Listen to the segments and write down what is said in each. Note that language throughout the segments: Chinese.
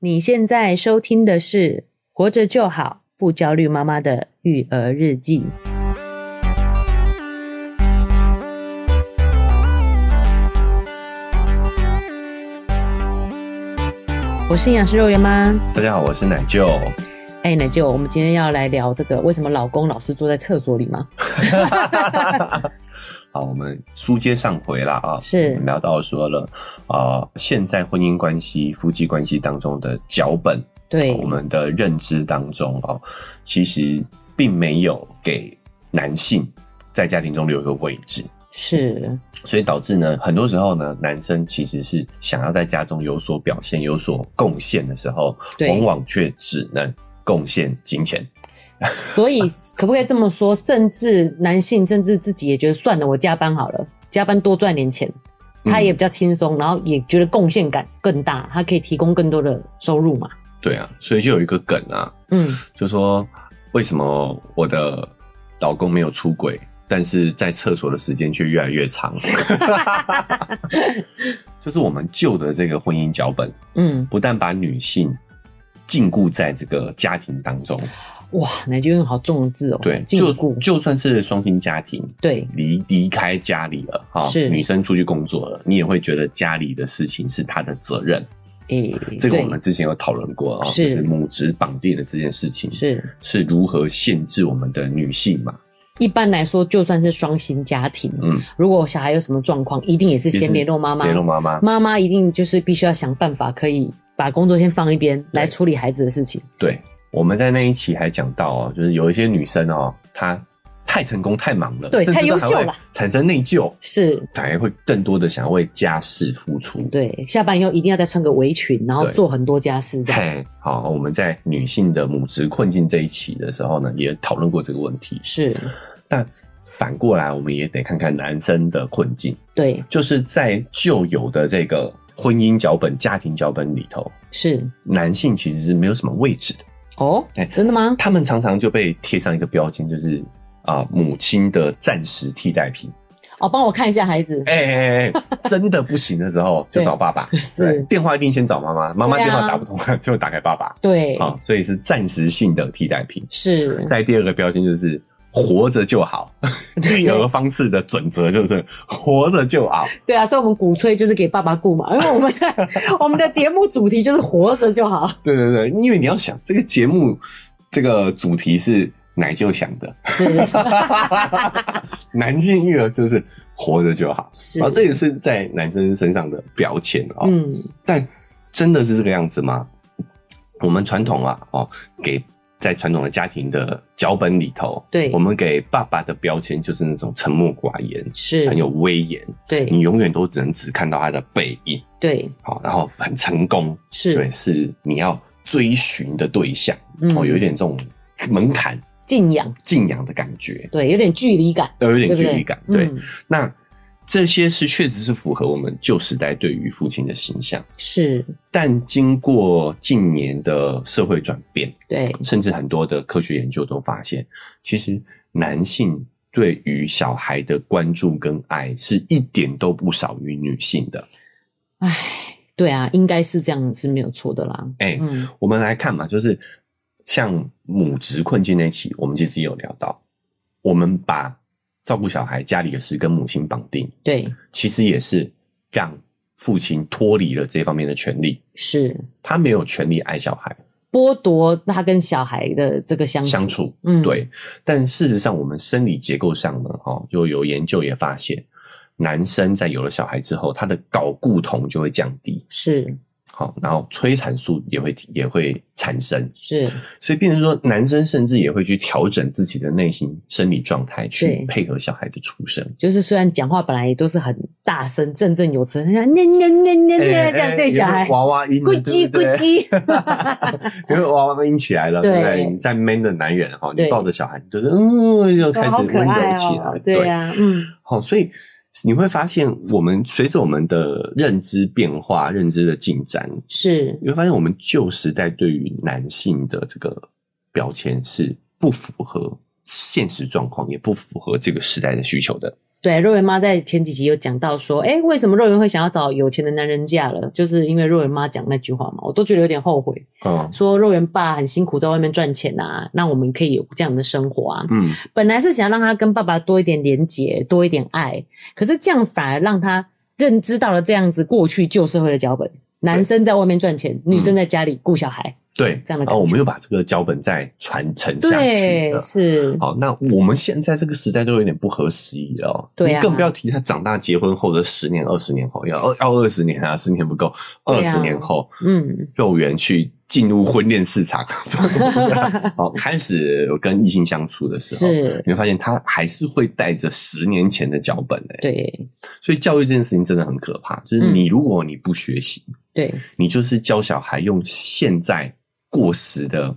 你现在收听的是《活着就好，不焦虑妈妈的育儿日记》。我是营养师肉圆妈。大家好，我是奶舅。哎、欸，奶舅，我们今天要来聊这个，为什么老公老是坐在厕所里吗？好，我们书接上回啦啊，是。聊到说了啊、呃，现在婚姻关系、夫妻关系当中的脚本，对。我们的认知当中啊，其实并没有给男性在家庭中留一个位置，是，所以导致呢，很多时候呢，男生其实是想要在家中有所表现、有所贡献的时候，往往却只能贡献金钱。所以可不可以这么说？甚至男性甚至自己也觉得算了，我加班好了，加班多赚点钱，他也比较轻松，嗯，然后也觉得贡献感更大，他可以提供更多的收入嘛？对啊，所以就有一个梗啊，嗯，就说为什么我的老公没有出轨，但是在厕所的时间却越来越长？就是我们旧的这个婚姻脚本，嗯，不但把女性禁锢在这个家庭当中。哇，那就用好重的字哦。对，就就算是双薪家庭，对，离离开家里了哈，是女生出去工作了，你也会觉得家里的事情是她的责任。诶、欸，这个我们之前有讨论过啊，就是母职绑定的这件事情是是如何限制我们的女性嘛？一般来说，就算是双薪家庭，嗯，如果小孩有什么状况，一定也是先联络妈妈，联络妈妈，妈妈一定就是必须要想办法，可以把工作先放一边，来处理孩子的事情。对。我们在那一期还讲到哦，就是有一些女生哦，她太成功、太忙了，对，太优秀了，产生内疚，是反而会更多的想要为家事付出。对，下班以后一定要再穿个围裙，然后做很多家事这样。好，我们在女性的母职困境这一期的时候呢，也讨论过这个问题。是，但反过来，我们也得看看男生的困境。对，就是在旧有的这个婚姻脚本、家庭脚本里头，是男性其实是没有什么位置的。哦，哎，真的吗？他们常常就被贴上一个标签，就是啊、呃，母亲的暂时替代品。哦，帮我看一下孩子。哎哎哎，真的不行的时候 就找爸爸。是，电话一定先找妈妈，妈妈电话打不通了 就会打给爸爸。对，啊，所以是暂时性的替代品。是。再第二个标签就是。活着就好，育儿方式的准则就是活着就好。对啊，所以我们鼓吹就是给爸爸顾嘛，因为我们 我们的节目主题就是活着就好。对对对，因为你要想这个节目这个主题是奶就想的，是 男性育儿就是活着就好，是啊，这也是在男生身上的标签哦。嗯，但真的是这个样子吗？我们传统啊，哦，给。在传统的家庭的脚本里头，对，我们给爸爸的标签就是那种沉默寡言，是。很有威严，对，你永远都只能只看到他的背影，对，好，然后很成功，是。对，是你要追寻的对象，嗯，有一点这种门槛，敬仰，敬仰的感觉，对，有点距离感，都有点距离感，对，那。这些是确实是符合我们旧时代对于父亲的形象，是。但经过近年的社会转变，对，甚至很多的科学研究都发现，其实男性对于小孩的关注跟爱是一点都不少于女性的。哎，对啊，应该是这样是没有错的啦。哎，嗯，我们来看嘛，就是像母职困境那期，我们其实也有聊到，我们把。照顾小孩，家里的事跟母亲绑定，对，其实也是让父亲脱离了这方面的权利，是。他没有权利爱小孩，剥夺他跟小孩的这个相处。相处，嗯，对。但事实上，我们生理结构上呢，哈，就有研究也发现，男生在有了小孩之后，他的睾固酮就会降低，是。好，然后催产素也会也会产生，是，所以变成说，男生甚至也会去调整自己的内心生理状态，去配合小孩的出生。就是虽然讲话本来也都是很大声、振振有词，像念念念念念这样对小孩，娃娃音，咕叽咕叽，因为娃娃音起来了，对不对？你在 man 的男人哈，你抱着小孩，就是嗯，就开始温柔起来，对呀，嗯，好，所以。你会发现，我们随着我们的认知变化、认知的进展，是你会发现，我们旧时代对于男性的这个标签是不符合现实状况，也不符合这个时代的需求的。对，肉圆妈在前几集有讲到说，哎，为什么肉圆会想要找有钱的男人嫁了？就是因为肉圆妈讲那句话嘛，我都觉得有点后悔。嗯，说肉圆爸很辛苦在外面赚钱啊，那我们可以有这样的生活啊。嗯，本来是想让他跟爸爸多一点连结，多一点爱，可是这样反而让他认知到了这样子过去旧社会的脚本：男生在外面赚钱，女生在家里顾小孩。对，这样的然后我们又把这个脚本再传承下去了。是。好，那我们现在这个时代都有点不合时宜了。对啊。你更不要提他长大结婚后的十年、二十年后，要要二十年啊，十年不够，二十年后，嗯，幼儿园去进入婚恋市场，好，开始跟异性相处的时候，是，你会发现他还是会带着十年前的脚本诶。对。所以教育这件事情真的很可怕，就是你如果你不学习，对，你就是教小孩用现在。过时的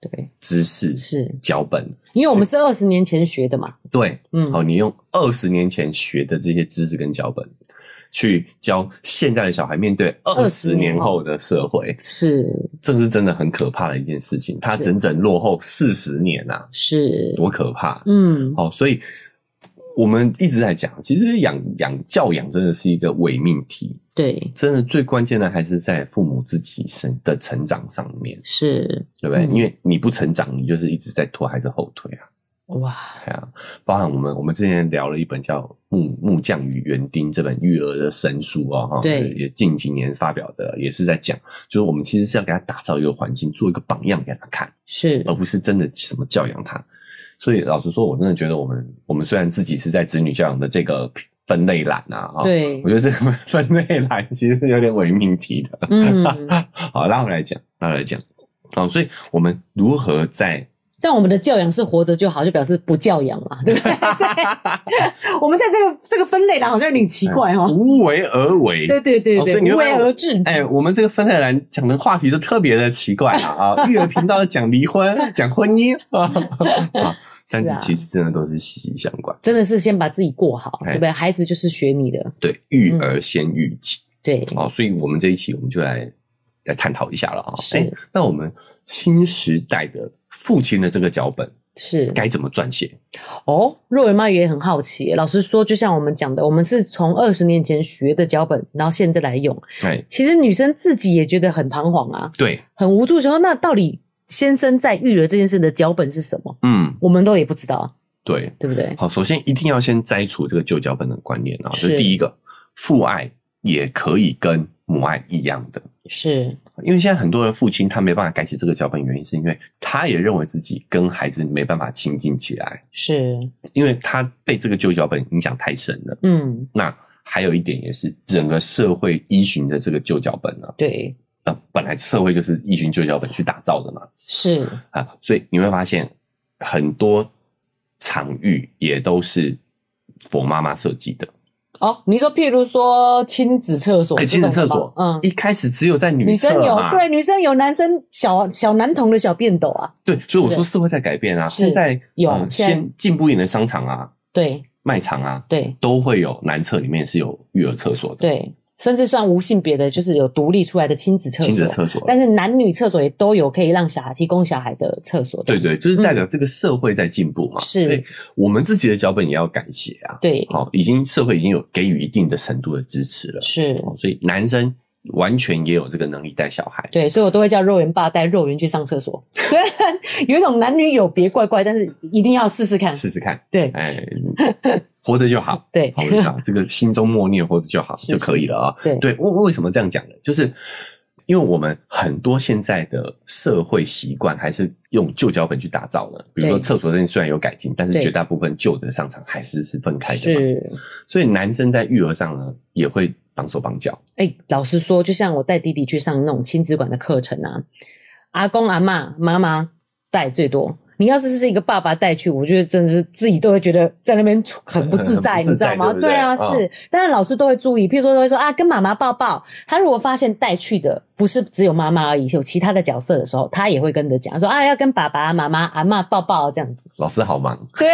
对知识是脚本，因为我们是二十年前学的嘛。对，嗯，好，你用二十年前学的这些知识跟脚本，去教现在的小孩面对二十年后的社会，是，这是真的很可怕的一件事情。他整整落后四十年呐，是多可怕。嗯，好，所以。我们一直在讲，其实养养教养真的是一个伪命题。对，真的最关键的还是在父母自己身的成长上面，是。对不对？嗯、因为你不成长，你就是一直在拖孩子后腿啊。哇，对啊，包含我们我们之前聊了一本叫《木木匠与园丁》这本育儿的神书哦，哈，对，也近几年发表的，也是在讲，就是我们其实是要给他打造一个环境，做一个榜样给他看，是，而不是真的什么教养他。所以老实说，我真的觉得我们我们虽然自己是在子女教养的这个分类栏啊，对，我觉得这个分类栏其实是有点伪命题的。嗯，好，拉回来讲，拉回来讲，好，所以我们如何在？但我们的教养是活着就好，就表示不教养嘛，对不对？我们在这个这个分类栏好像有点奇怪哦，无为而为，对对对对，无为而治。哎，我们这个分类栏讲的话题都特别的奇怪啊！啊，育儿频道讲离婚，讲婚姻啊。但是其实真的都是息息相关，真的是先把自己过好，对不对？孩子就是学你的，对，育儿先育己，对，好，所以我们这一期我们就来来探讨一下了啊。是，那我们新时代的父亲的这个脚本是该怎么撰写？哦，若圆妈也很好奇。老实说，就像我们讲的，我们是从二十年前学的脚本，然后现在来用。对，其实女生自己也觉得很彷徨啊，对，很无助，说那到底？先生在育儿这件事的脚本是什么？嗯，我们都也不知道，对，对不对？好，首先一定要先摘除这个旧脚本的观念啊，是，就是第一个，父爱也可以跟母爱一样的，是。因为现在很多人父亲他没办法改写这个脚本，原因是因为他也认为自己跟孩子没办法亲近起来，是。因为他被这个旧脚本影响太深了。嗯，那还有一点也是整个社会依循的这个旧脚本呢，对。呃，本来社会就是一群旧脚本去打造的嘛，是啊，所以你会发现很多场域也都是 for 妈妈设计的。哦，你说譬如说亲子厕所，哎，亲子厕所，嗯，一开始只有在女女生有，对，女生有男生小小男童的小便斗啊，对，所以我说社会在改变啊，现在有先进步一点的商场啊，对，卖场啊，对，都会有男厕里面是有育儿厕所的，对。甚至算无性别的，就是有独立出来的亲子厕所，亲子厕所，但是男女厕所也都有可以让小孩提供小孩的厕所。对对，就是代表这个社会在进步嘛。是、嗯，所以我们自己的脚本也要改写啊。对，好，已经社会已经有给予一定的程度的支持了。是，所以男生完全也有这个能力带小孩。对，所以我都会叫肉圆爸带肉圆去上厕所。有一种男女有别怪怪，但是一定要试试看，试试看。对，哎。活着就好，对，活着就好，这个心中默念活着就好就可以了啊。对对，为为什么这样讲呢？就是因为我们很多现在的社会习惯还是用旧脚本去打造的，比如说厕所这边虽然有改进，但是绝大部分旧的商场还是是分开的。嘛，所以男生在育儿上呢也会绑手绑脚。哎、欸，老实说，就像我带弟弟去上那种亲子馆的课程啊，阿公阿嬷妈妈带最多。你要是是一个爸爸带去，我觉得真的是自己都会觉得在那边很不自在，自在你知道吗？对，对，对啊，是。当然老师都会注意，譬如说都会说啊，跟妈妈抱抱。他如果发现带去的不是只有妈妈而已，有其他的角色的时候，他也会跟着讲说啊，要跟爸爸妈妈、阿嬷抱抱这样子。老师好忙，对，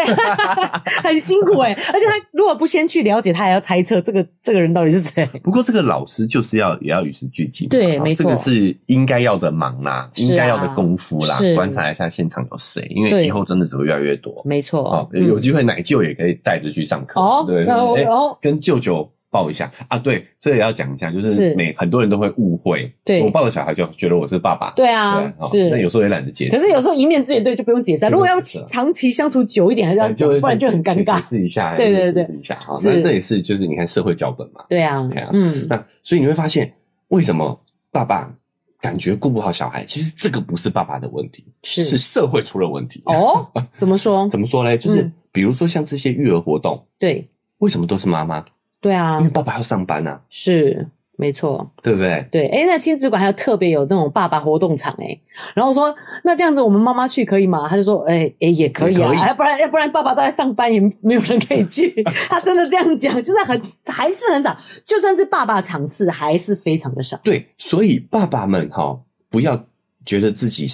很辛苦哎，而且他如果不先去了解，他还要猜测这个这个人到底是谁。不过这个老师就是要也要与时俱进，对，没错，这个是应该要的忙啦，应该要的功夫啦，观察一下现场有谁，因为以后真的只会越来越多，没错。哦，有机会奶舅也可以带着去上课哦，对，哦，跟舅舅。抱一下啊，对，这个也要讲一下，就是每很多人都会误会，对，我抱着小孩就觉得我是爸爸，对啊，是，那有时候也懒得解释，可是有时候一面之缘，对，就不用解释。如果要长期相处久一点，还是要讲，不然就很尴尬。解释一下，对对对，解释一下，好，那那也是，就是你看社会脚本嘛，对啊，嗯，那所以你会发现，为什么爸爸感觉顾不好小孩？其实这个不是爸爸的问题，是是社会出了问题。哦，怎么说？怎么说嘞？就是比如说像这些育儿活动，对，为什么都是妈妈？对啊，因为爸爸要上班呐、啊，是没错，对不对？对，哎，那亲子馆还有特别有那种爸爸活动场哎，然后我说那这样子我们妈妈去可以吗？他就说哎哎也可以啊，要不然要不然爸爸都在上班，也没有人可以去。他真的这样讲，就是很还是很少，就算是爸爸场次还是非常的少。对，所以爸爸们哈，不要觉得自己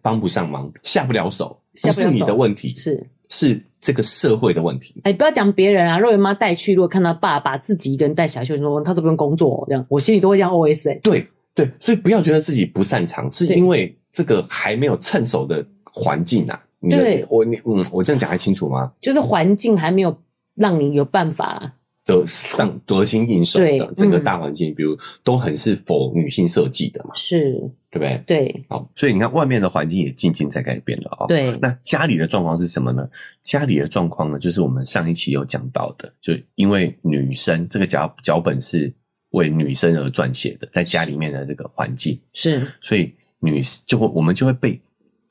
帮不上忙，下不了手，不是你的问题，是是。这个社会的问题，哎，不要讲别人啊。若圆妈带去，如果看到爸爸自己一个人带小孩去，说他都不用工作，这样我心里都会这样 OS 欸。对对，所以不要觉得自己不擅长，是因为这个还没有趁手的环境啊。对，我你嗯，我这样讲还清楚吗？就是环境还没有让你有办法。得上得心应手的整个大环境，比如都很是否女性设计的嘛？是，对不对？对，好，所以你看外面的环境也渐渐在改变了啊。对，那家里的状况是什么呢？家里的状况呢，就是我们上一期有讲到的，就因为女生这个脚脚本是为女生而撰写的，在家里面的这个环境是，所以女就会我们就会被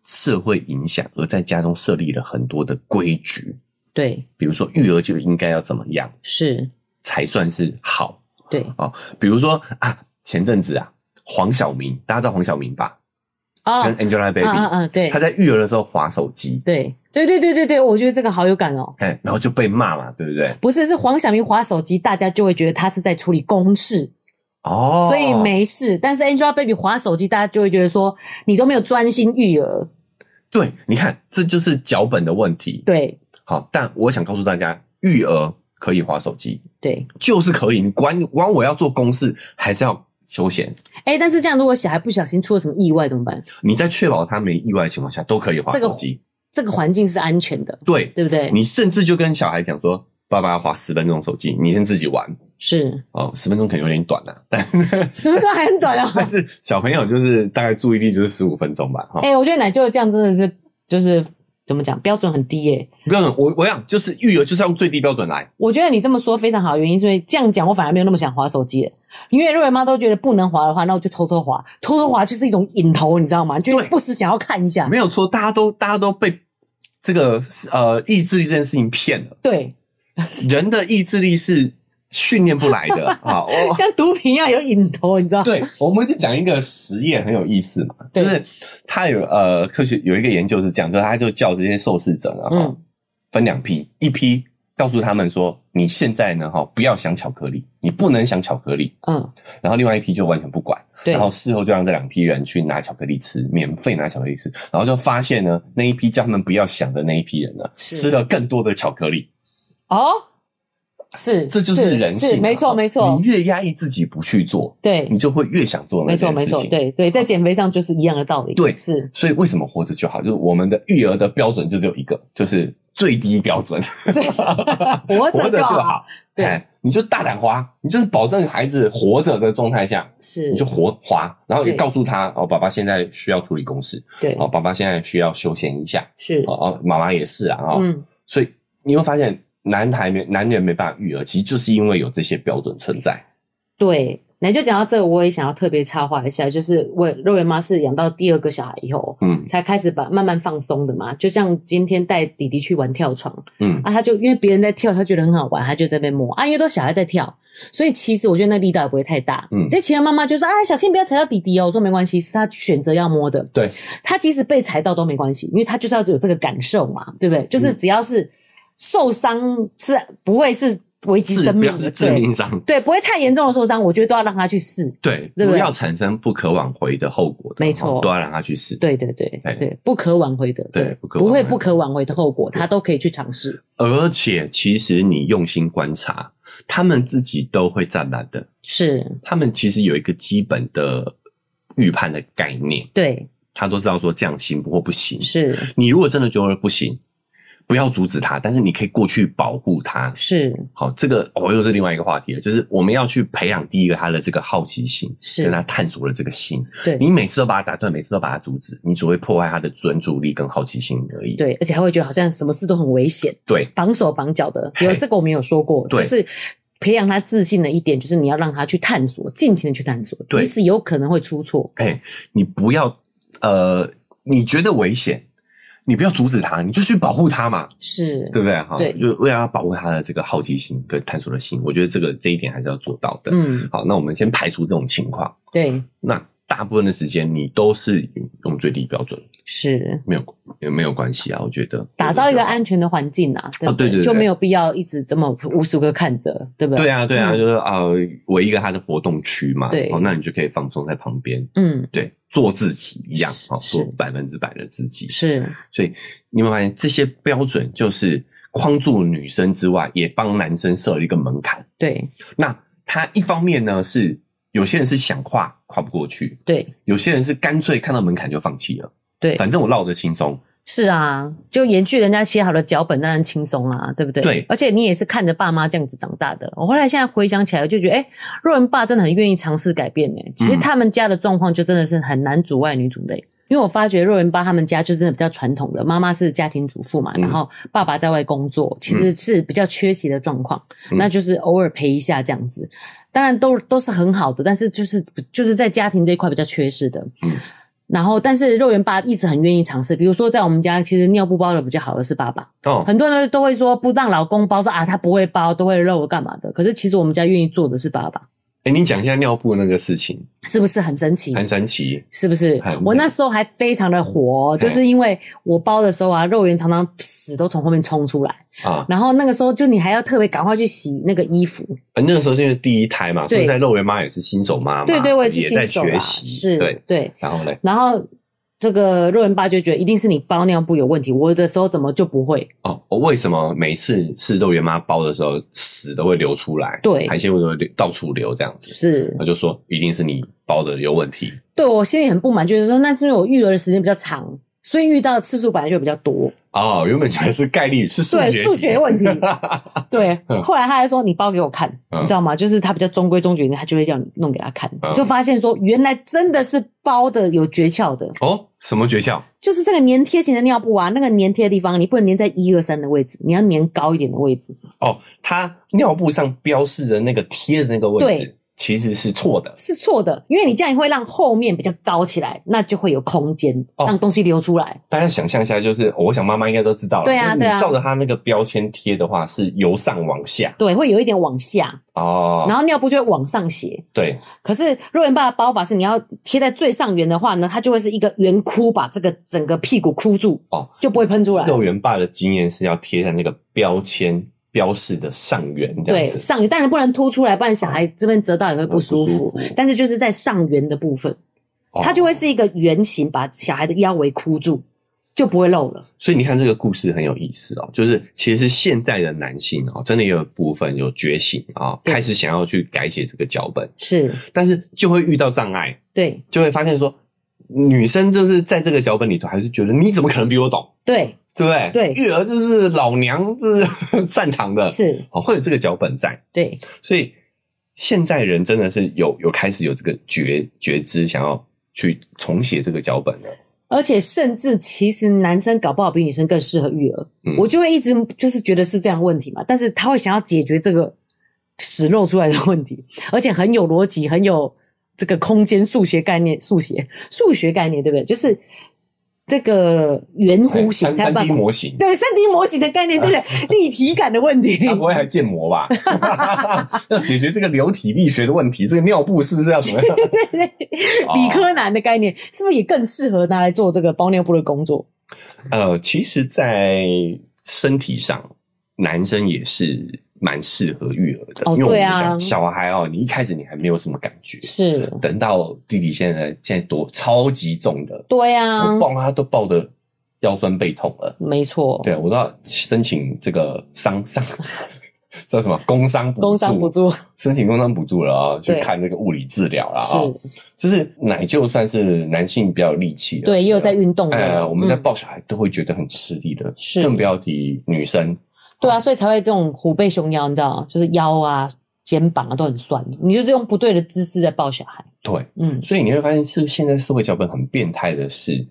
社会影响，而在家中设立了很多的规矩。对，比如说育儿就应该要怎么样，是才算是好。对哦，比如说啊，前阵子啊，黄晓明，大家知道黄晓明吧？哦，跟 Angelababy，嗯嗯，对，他在育儿的时候划手机，对，对对对对对，我觉得这个好有感哦。哎，然后就被骂嘛，对不对？不是，是黄晓明划手机，大家就会觉得他是在处理公事哦，所以没事。但是 Angelababy 划手机，大家就会觉得说你都没有专心育儿。对，你看，这就是脚本的问题。对。好，但我想告诉大家，育儿可以滑手机，对，就是可以。你管管我要做公事，还是要休闲？哎、欸，但是这样，如果小孩不小心出了什么意外怎么办？你在确保他没意外的情况下，都可以滑手机。这个环、境是安全的，对，对不对？你甚至就跟小孩讲说：“爸爸要滑十分钟手机，你先自己玩。”是哦，十分钟可能有点短啊，但 十分钟还很短啊。但是小朋友就是大概注意力就是十五分钟吧。哈，哎，我觉得奶舅这样真的是就是。怎么讲？标准很低耶、欸。标准，我我想就是育儿就是要用最低标准来。我觉得你这么说非常好，原因是因为这样讲，我反而没有那么想划手机了。因为瑞妈都觉得不能划的话，那我就偷偷划。偷偷划就是一种瘾头，你知道吗？就不时想要看一下。没有错，大家都大家都被这个呃意志力这件事情骗了。对，人的意志力是。训练不来的 啊，像毒品一样有瘾头，你知道？对，我们就讲一个实验很有意思嘛，就是他有呃科学有一个研究是这样，就是他就叫这些受试者呢哈分两批，一批告诉他们说你现在呢哈不要想巧克力，你不能想巧克力，嗯，然后另外一批就完全不管，然后事后就让这两批人去拿巧克力吃，免费拿巧克力吃，然后就发现呢那一批叫他们不要想的那一批人呢吃了更多的巧克力。哦。是，这就是人性，是没错没错。你越压抑自己不去做，对，你就会越想做那件事情。没错没错，对对，在减肥上就是一样的道理。对，是。所以为什么活着就好？就是我们的育儿的标准就只有一个，就是最低标准。活着就好。对，你就大胆花，你就是保证孩子活着的状态下，是，你就活花，然后也告诉他哦，爸爸现在需要处理公事，对，哦，爸爸现在需要休闲一下，是，哦，妈妈也是啊，哦，嗯，所以你会发现。男孩没男人没办法育儿，其实就是因为有这些标准存在。对，那就讲到这个，我也想要特别插话一下，就是我肉圆妈是养到第二个小孩以后，嗯，才开始把慢慢放松的嘛。就像今天带弟弟去玩跳床，嗯啊，他就因为别人在跳，他觉得很好玩，他就在那边摸啊，因为都小孩在跳，所以其实我觉得那力道也不会太大。嗯，这其他妈妈就说啊，小心不要踩到弟弟哦。我说没关系，是他选择要摸的。对，他即使被踩到都没关系，因为他就是要有这个感受嘛，对不对？就是只要是。受伤是不会是危及生命，的致命伤，对，不会太严重的受伤，我觉得都要让他去试，对，不要产生不可挽回的后果的，没错，都要让他去试，对对对对，不可挽回的，对，不会不可挽回的后果，他都可以去尝试。而且，其实你用心观察，他们自己都会站来的，是，他们其实有一个基本的预判的概念，对，他都知道说这样行或不行，是。你如果真的觉得不行。不要阻止他，但是你可以过去保护他。是，好，这个哦又是另外一个话题了，就是我们要去培养第一个他的这个好奇心，是跟他探索的这个心。对，你每次都把他打断，每次都把他阻止，你只会破坏他的专注力跟好奇心而已。对，而且他会觉得好像什么事都很危险，对，绑手绑脚的。有这个我们有说过，就是培养他自信的一点，就是你要让他去探索，尽情的去探索，即使有可能会出错。哎，你不要呃，你觉得危险。你不要阻止他，你就去保护他嘛，是对不对？哈，对，就为了要保护他的这个好奇心跟探索的心，我觉得这个这一点还是要做到的。嗯，好，那我们先排除这种情况。对，那大部分的时间你都是用最低标准，是没有也没有关系啊。我觉得打造一个安全的环境啊，对对对，就没有必要一直这么无时无刻看着，对不对？对啊，对啊，就是啊，围一个他的活动区嘛，对，那你就可以放松在旁边，嗯，对。做自己一样，哦做百分之百的自己。是，所以你会发现这些标准就是框住女生之外，也帮男生设了一个门槛。对，那他一方面呢是有些人是想跨跨不过去，对，有些人是干脆看到门槛就放弃了，对，反正我绕得轻松。是啊，就延续人家写好的脚本，当然轻松啊，对不对？对，而且你也是看着爸妈这样子长大的。我后来现在回想起来，我就觉得，哎、欸，若文爸真的很愿意尝试改变诶。其实他们家的状况就真的是很难阻碍女主的，嗯、因为我发觉若文爸他们家就真的比较传统的，妈妈是家庭主妇嘛，然后爸爸在外工作，其实是比较缺席的状况，嗯、那就是偶尔陪一下这样子。当然都都是很好的，但是就是就是在家庭这一块比较缺失的。嗯然后，但是肉圆爸一直很愿意尝试。比如说，在我们家，其实尿布包的比较好的是爸爸。哦，很多人都会说不让老公包，说啊他不会包，都会漏干嘛的。可是其实我们家愿意做的是爸爸。哎，你讲一下尿布那个事情，是不是很神奇？很神奇，是不是？我那时候还非常的火，就是因为我包的时候啊，肉圆常常屎都从后面冲出来啊。然后那个时候，就你还要特别赶快去洗那个衣服。呃，那个时候是因为第一胎嘛，所以在肉圆妈也是新手妈妈，对对，我也是新手，也在学习，是，对对。然后呢？然后。这个肉圆爸就觉得一定是你包尿布有问题，我的时候怎么就不会？哦，我为什么每次是肉圆妈包的时候屎都会流出来？对，排泄物都会流到处流这样子。是，他就说一定是你包的有问题。对，我心里很不满，就是说那是因为我育儿的时间比较长，所以遇到的次数本来就比较多。哦，原本觉得是概率是数学，对，数学问题。对，后来他还说你包给我看，你知道吗？就是他比较中规中矩，他就会叫你弄给他看，就发现说原来真的是包的有诀窍的。哦，什么诀窍？就是这个粘贴型的尿布啊，那个粘贴的地方你不能粘在一二三的位置，你要粘高一点的位置。哦，它尿布上标示的那个贴的那个位置。其实是错的，是错的，因为你这样会让后面比较高起来，那就会有空间让东西流出来。哦、大家想象一下，就是我想妈妈应该都知道了，对啊，对啊，你照着它那个标签贴的话，是由上往下，对，会有一点往下哦，然后尿布就会往上斜，对。可是肉圆爸的包法是，你要贴在最上缘的话呢，它就会是一个圆箍，把这个整个屁股箍住，哦，就不会喷出来。肉圆爸的经验是要贴在那个标签。标示的上缘这样子，对，上缘当然不能凸出来，不然小孩这边折到也会不舒服。哦、但是就是在上缘的部分，哦、它就会是一个圆形，把小孩的腰围箍住，就不会漏了。所以你看这个故事很有意思哦，就是其实现在的男性哦，真的也有部分有觉醒啊，开始想要去改写这个脚本，是，但是就会遇到障碍，对，就会发现说，女生就是在这个脚本里头，还是觉得你怎么可能比我懂？对。对不对？对，育儿就是老娘是擅长的，是哦，会有这个脚本在。对，所以现在人真的是有有开始有这个觉觉知，想要去重写这个脚本的。而且甚至其实男生搞不好比女生更适合育儿，嗯，我就会一直就是觉得是这样问题嘛。但是他会想要解决这个屎漏出来的问题，而且很有逻辑，很有这个空间数学概念，数学数学概念，对不对？就是。这个圆弧形，三 D 模型，对三 D 模型的概念，对不对？立体感的问题，他不会还建模吧？要解决这个流体力学的问题，这个尿布是不是要怎么样？理科男的概念是不是也更适合拿来做这个包尿布的工作？呃，其实，在身体上，男生也是蛮适合育儿的。哦，因为我们讲、啊、小孩哦，你一开始你还没有什么感觉，是等到弟弟现在现在多超级重的，对啊，我抱他都抱得腰酸背痛了，没错，对，我都要申请这个伤伤。叫什么工伤补助？工伤补助，申请工伤补助了啊！去看这个物理治疗了啊！是，就是奶就算是男性比较有力气的，对，也有在运动的。哎，我们在抱小孩都会觉得很吃力的，是，更不要提女生。对啊，所以才会这种虎背熊腰，你知道，就是腰啊、肩膀啊都很酸。你就是用不对的姿势在抱小孩。对，嗯，所以你会发现，是现在社会脚本很变态的是。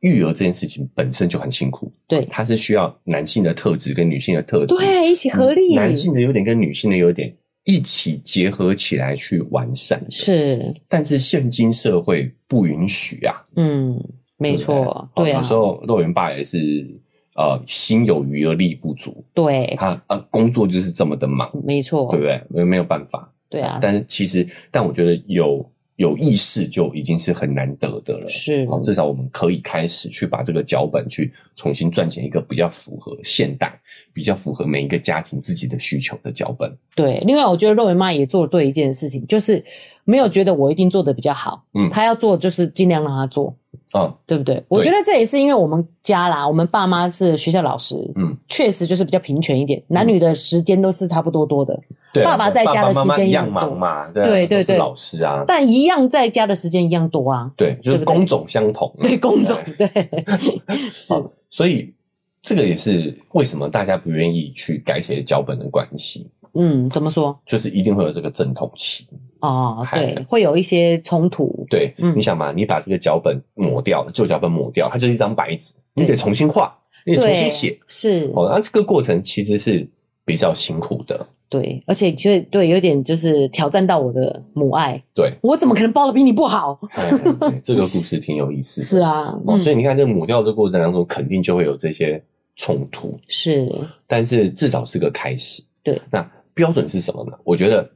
育儿这件事情本身就很辛苦，对，它是需要男性的特质跟女性的特质，对，一起合力，男性的优点跟女性的优点一起结合起来去完善，是。但是现今社会不允许啊，嗯，没错，对啊。有时候肉圆爸也是呃心有余而力不足，对，他呃工作就是这么的忙，没错，对不对？没没有办法，对啊。但是其实，但我觉得有。有意识就已经是很难得的了，是，至少我们可以开始去把这个脚本去重新撰写一个比较符合现代、比较符合每一个家庭自己的需求的脚本。对，另外我觉得肉圆妈也做了对一件事情，就是没有觉得我一定做的比较好，嗯，她要做就是尽量让她做。哦，对不对？我觉得这也是因为我们家啦，我们爸妈是学校老师，嗯，确实就是比较平权一点，男女的时间都是差不多多的。对，爸爸在家的时间一样忙嘛，对对对，老师啊，但一样在家的时间一样多啊。对，就是工种相同。对，工种对，是。所以这个也是为什么大家不愿意去改写脚本的关系。嗯，怎么说？就是一定会有这个阵痛期。哦，对，会有一些冲突。对，嗯，你想嘛，你把这个脚本抹掉了，旧脚本抹掉，它就是一张白纸，你得重新画，你得重新写，是。哦，那这个过程其实是比较辛苦的。对，而且其实对，有点就是挑战到我的母爱。对，我怎么可能包的比你不好？这个故事挺有意思的。是啊，哦，所以你看，这抹掉的过程当中，肯定就会有这些冲突。是，但是至少是个开始。对，那标准是什么呢？我觉得。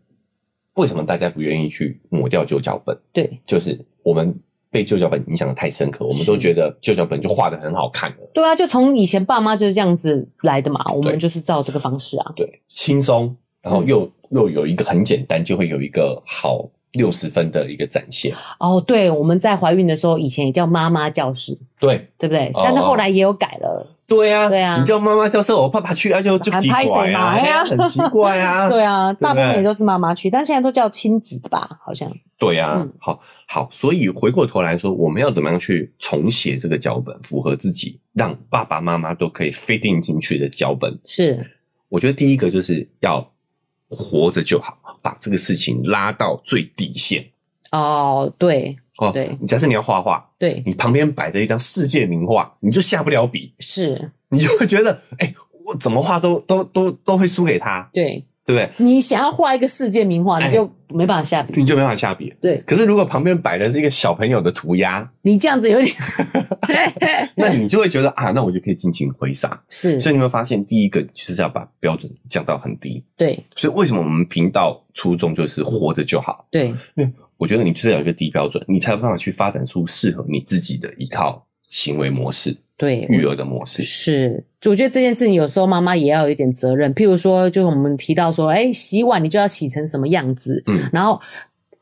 为什么大家不愿意去抹掉旧脚本？对，就是我们被旧脚本影响的太深刻，我们都觉得旧脚本就画得很好看了。对啊，就从以前爸妈就是这样子来的嘛，我们就是照这个方式啊。对，轻松，然后又、嗯、又有一个很简单，就会有一个好六十分的一个展现。哦，对，我们在怀孕的时候，以前也叫妈妈教室，对，对不对？但是后来也有改了。哦对呀，对呀，你叫妈妈教室，我爸爸去啊，就就奇怪啊，哎呀，很奇怪啊。对啊，大部分也都是妈妈去，但现在都叫亲子的吧？好像。对呀，好好，所以回过头来说，我们要怎么样去重写这个脚本，符合自己，让爸爸妈妈都可以 fit in 进去的脚本？是，我觉得第一个就是要活着就好，把这个事情拉到最底线。哦，对。哦，对，你假设你要画画，对，你旁边摆着一张世界名画，你就下不了笔，是，你就会觉得，哎、欸，我怎么画都都都都会输给他，对，对不对？你想要画一个世界名画，你就没办法下笔，你就没办法下笔，对。可是如果旁边摆的是一个小朋友的涂鸦，你这样子有点 那你就会觉得啊，那我就可以尽情挥洒，是。所以你会发现，第一个就是要把标准降到很低，对。所以为什么我们频道初衷就是活着就好，对，因为。我觉得你就是要有一个低标准，你才有办法去发展出适合你自己的一套行为模式，对，育儿的模式。是，我觉得这件事情有时候妈妈也要有一点责任。譬如说，就是我们提到说，哎，洗碗你就要洗成什么样子，嗯，然后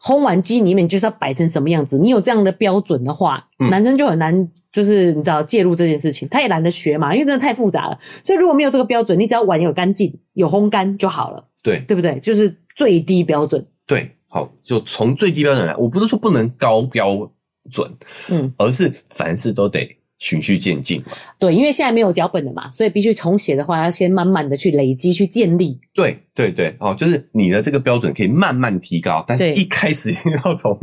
烘碗机里面你就是要摆成什么样子。你有这样的标准的话，嗯，男生就很难，就是你知道介入这件事情，他也懒得学嘛，因为真的太复杂了。所以如果没有这个标准，你只要碗有干净、有烘干就好了，对，对不对？就是最低标准，对。好，就从最低标准来，我不是说不能高标准，嗯，而是凡事都得循序渐进嘛。对，因为现在没有脚本的嘛，所以必须重写的话，要先慢慢的去累积、去建立。对对对，哦，就是你的这个标准可以慢慢提高，但是一开始 要从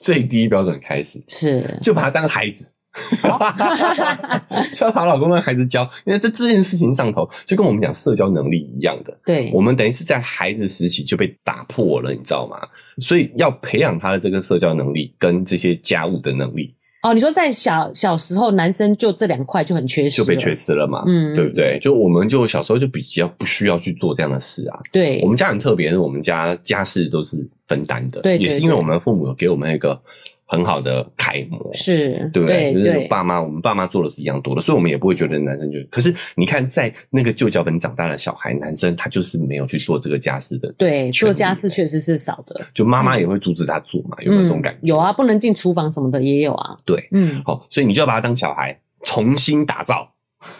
最低标准开始，是，就把他当孩子。哈哈哈哈哈！就要把老公跟孩子教，因为在这件事情上头，就跟我们讲社交能力一样的。对，我们等于是在孩子时期就被打破了，你知道吗？所以要培养他的这个社交能力跟这些家务的能力。哦，你说在小小时候，男生就这两块就很缺失，就被缺失了嘛？嗯，对不对？就我们就小时候就比较不需要去做这样的事啊。对，我们家很特别，是我们家家事都是分担的。对，也是因为我们父母有给我们一个。很好的楷模，是对不对？对就是爸妈，我们爸妈做的是一样多的，所以我们也不会觉得男生就。可是你看，在那个旧脚本长大的小孩，男生他就是没有去做这个家事的。对，做家事确实是少的。就妈妈也会阻止他做嘛？嗯、有没有这种感觉？有啊，不能进厨房什么的也有啊。对，嗯，好，所以你就要把他当小孩，重新打造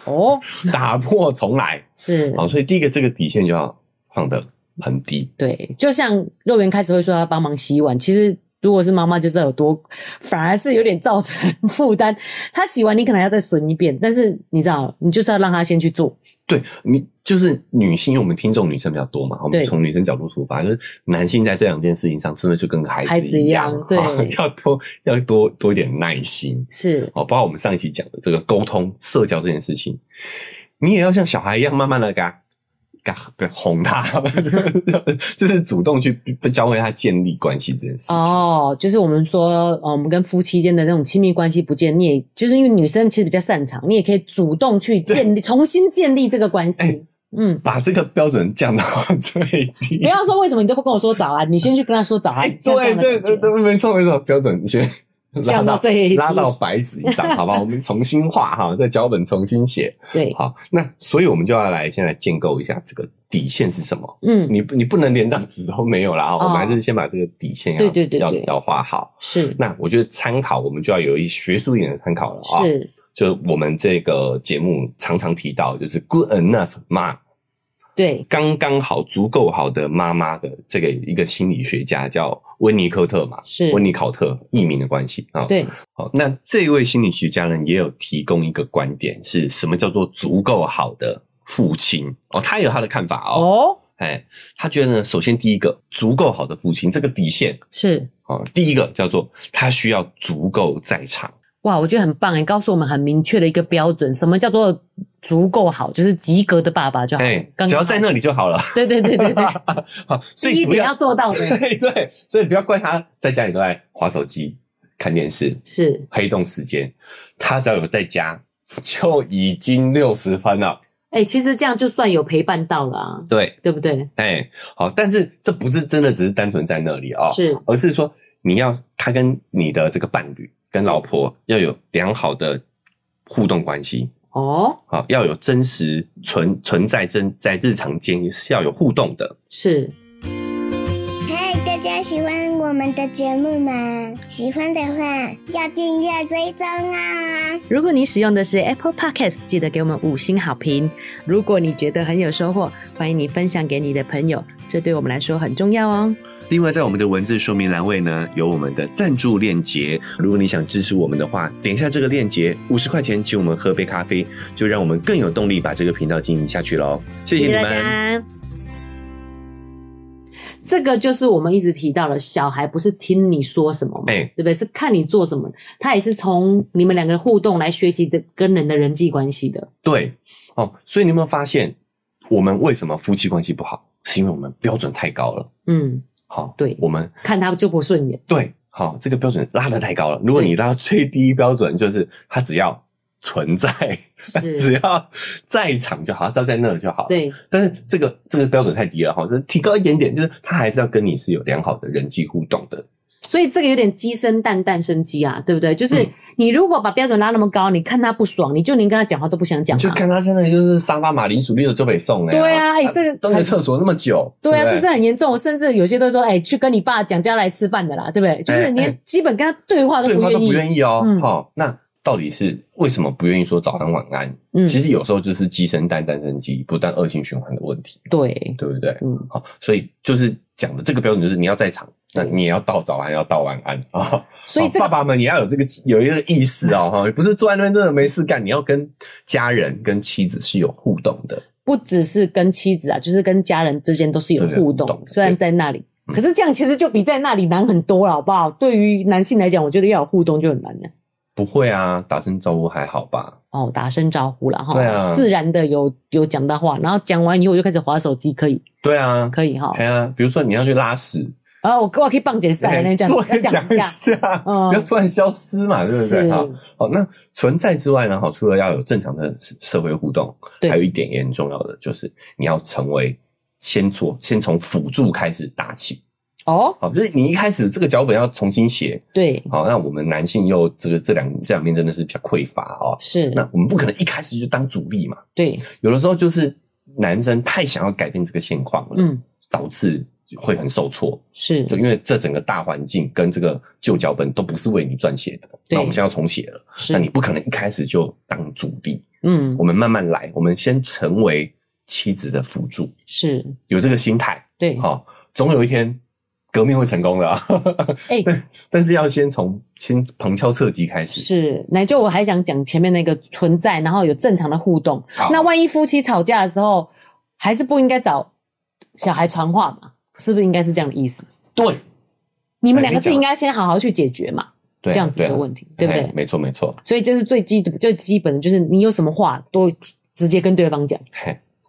哦，打破重来是。好，所以第一个这个底线就要放得很低。对，就像肉圆开始会说要帮忙洗碗，其实。如果是妈妈，就知道有多，反而是有点造成负担。她洗完，你可能要再损一遍，但是你知道，你就是要让她先去做。对，你就是女性，因为我们听众女生比较多嘛，我们从女生角度出发，就是男性在这两件事情上，真的就跟孩子一样，孩子一样对，要多要多多一点耐心。是哦，包括我们上一期讲的这个沟通、社交这件事情，你也要像小孩一样，慢慢的给他。哄他，就是主动去教会他建立关系这件事情。哦，就是我们说，哦，我们跟夫妻间的那种亲密关系不建，你也就是因为女生其实比较擅长，你也可以主动去建立、重新建立这个关系。欸、嗯，把这个标准降到 最低。不要说为什么你都不跟我说早安，你先去跟他说早安。欸、对对对对，没错没错，标准你先。拉到最拉到白纸一张，好吧？我们重新画哈，这脚本重新写。对，好，那所以我们就要来先来建构一下这个底线是什么？嗯，你你不能连张纸都没有啦。哦、我们还是先把这个底线要对对对对要要画好。是，那我觉得参考我们就要有一学术一点的参考了啊。是，就我们这个节目常常提到，就是 good enough 妈。对，刚刚好、足够好的妈妈的这个一个心理学家叫温尼科特嘛，是温尼考特译名的关系啊。对，好，那这位心理学家呢，也有提供一个观点，是什么叫做足够好的父亲哦？他有他的看法哦。哦，哎，他觉得呢，首先第一个足够好的父亲，这个底线是哦，第一个叫做他需要足够在场。哇，我觉得很棒诶，告诉我们很明确的一个标准，什么叫做足够好，就是及格的爸爸就好，欸、只要在那里就好了。对对对对对，好，所以不要，要做到的。对对，所以不要怪他在家里都在划手机、看电视，是黑洞时间，他只要有在家就已经六十分了。哎、欸，其实这样就算有陪伴到了啊，对对不对？哎、欸，好，但是这不是真的只是单纯在那里哦，是，而是说你要他跟你的这个伴侣。跟老婆要有良好的互动关系哦，好，要有真实存存在真在日常间是要有互动的。是。嗨，大家喜欢我们的节目吗？喜欢的话要订阅追踪啊！如果你使用的是 Apple Podcast，记得给我们五星好评。如果你觉得很有收获，欢迎你分享给你的朋友，这对我们来说很重要哦。另外，在我们的文字说明栏位呢，有我们的赞助链接。如果你想支持我们的话，点一下这个链接，五十块钱请我们喝杯咖啡，就让我们更有动力把这个频道经营下去喽。谢谢你们。谢谢。这个就是我们一直提到的，小孩不是听你说什么嘛，对不对？是看你做什么，他也是从你们两个互动来学习的跟人的人际关系的。对，哦，所以你有没有发现，我们为什么夫妻关系不好？是因为我们标准太高了。嗯。好，对，我们看他就不顺眼。对，好，这个标准拉得太高了。如果你拉到最低标准，就是他只要存在，只要在场就好，只要在那就好。对，但是这个这个标准太低了哈，就是提高一点点，就是他还是要跟你是有良好的人际互动的。所以这个有点鸡生蛋，蛋生鸡啊，对不对？就是你如果把标准拉那么高，你看他不爽，你就连跟他讲话都不想讲。就看他现在就是沙发马铃薯，绿的就北送哎。对啊，哎，这个蹲在厕所那么久。对啊，这是很严重，甚至有些都说，哎，去跟你爸讲，家来吃饭的啦，对不对？就是连基本跟他对话都不愿意。对话都不愿意哦。好，那到底是为什么不愿意说早安晚安？嗯，其实有时候就是鸡生蛋，蛋生鸡，不断恶性循环的问题。对，对不对？嗯，好，所以就是讲的这个标准就是你要在场。那你也要道早安，要道晚安啊！所以、这个、爸爸们也要有这个有一个意识哦，哈，不是坐在那边真的没事干，你要跟家人、跟妻子是有互动的。不只是跟妻子啊，就是跟家人之间都是有互动。虽然在那里，可是这样其实就比在那里难很多了，好不好？对于男性来讲，我觉得要有互动就很难了。不会啊，打声招呼还好吧？哦，打声招呼了哈，对啊，自然的有有讲到话，然后讲完以后就开始划手机，可以？对啊，可以哈。对啊，比如说你要去拉屎。啊，我我可以棒解赛那讲讲一下，不要突然消失嘛，对不对？好，好，那存在之外呢？好，除了要有正常的社会互动，还有一点也很重要的，就是你要成为先做，先从辅助开始打起。哦，好，就是你一开始这个脚本要重新写，对，好，那我们男性又这个这两这两边真的是比较匮乏哦，是，那我们不可能一开始就当主力嘛，对，有的时候就是男生太想要改变这个现况了，嗯，导致会很受挫，是，就因为这整个大环境跟这个旧脚本都不是为你撰写的，那我们现在要重写了，是，那你不可能一开始就当主力，嗯，我们慢慢来，我们先成为妻子的辅助，是，有这个心态，对，好，总有一天。革命会成功的。啊！哎，但是要先从先旁敲侧击开始。是，那就我还想讲前面那个存在，然后有正常的互动。那万一夫妻吵架的时候，还是不应该找小孩传话嘛？是不是应该是这样的意思？对，你们两个是应该先好好去解决嘛？对，这样子的问题，对不对？没错，没错。所以就是最基最基本的就是你有什么话都直接跟对方讲。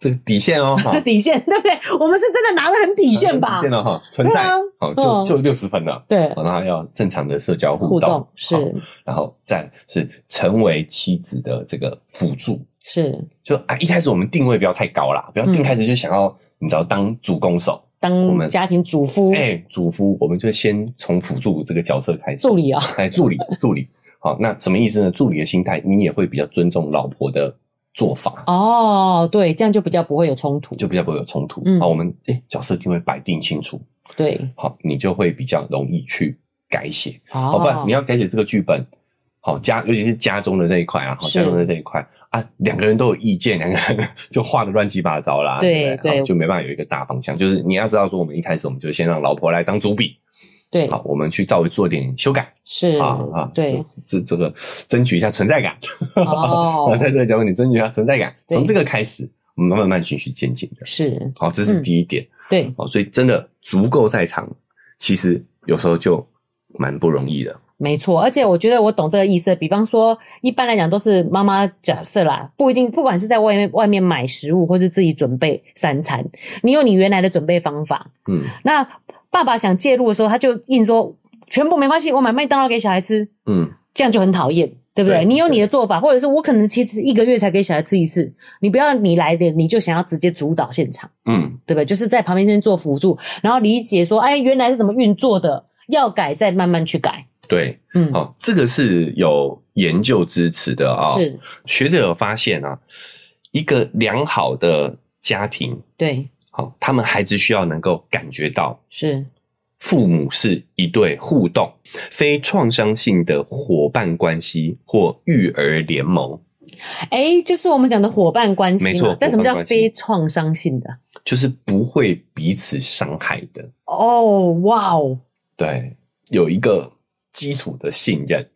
这个底线哦，底线对不对？我们是真的拿得很底线吧？底线了哈，存在哦，就就六十分了。对，然后要正常的社交互动是，然后再是成为妻子的这个辅助是。就啊，一开始我们定位不要太高啦，不要一开始就想要你知道当主攻手，当我们家庭主夫。哎，主夫，我们就先从辅助这个角色开始。助理啊，哎，助理，助理。好，那什么意思呢？助理的心态，你也会比较尊重老婆的。做法哦，对，这样就比较不会有冲突，就比较不会有冲突。嗯，好，我们哎、欸、角色定位摆定清楚，对，好，你就会比较容易去改写。哦、好，不然你要改写这个剧本，好家，尤其是家中的这一块啊，好家中的这一块啊，两个人都有意见，两个人 就画的乱七八糟啦，对对，对，就没办法有一个大方向。就是你要知道说，我们一开始我们就先让老婆来当主笔。对，好，我们去稍微做点修改，是啊啊，对，这这个争取一下存在感，哦，在这个角度你争取一下存在感，从这个开始，我们慢慢循序渐进的，是，好，这是第一点，对，好，所以真的足够在场，其实有时候就蛮不容易的，没错，而且我觉得我懂这个意思，比方说，一般来讲都是妈妈假设啦，不一定，不管是在外面外面买食物，或是自己准备三餐，你有你原来的准备方法，嗯，那。爸爸想介入的时候，他就硬说全部没关系，我买麦当劳给小孩吃。嗯，这样就很讨厌，对不对？对，你有你的做法，或者是我可能其实一个月才给小孩吃一次，你不要你来的你就想要直接主导现场，嗯，对不对？就是在旁边先做辅助，然后理解说，哎，原来是怎么运作的，要改再慢慢去改。对，嗯，好，这个是有研究支持的啊、哦。是学者有发现啊，一个良好的家庭，对。好，他们孩子需要能够感觉到是父母是一对互动、非创伤性的伙伴关系或育儿联盟。哎，就是我们讲的伙伴关系，没错。但什么叫非创伤性的？就是不会彼此伤害的。哦，哇哦，对，有一个基础的信任、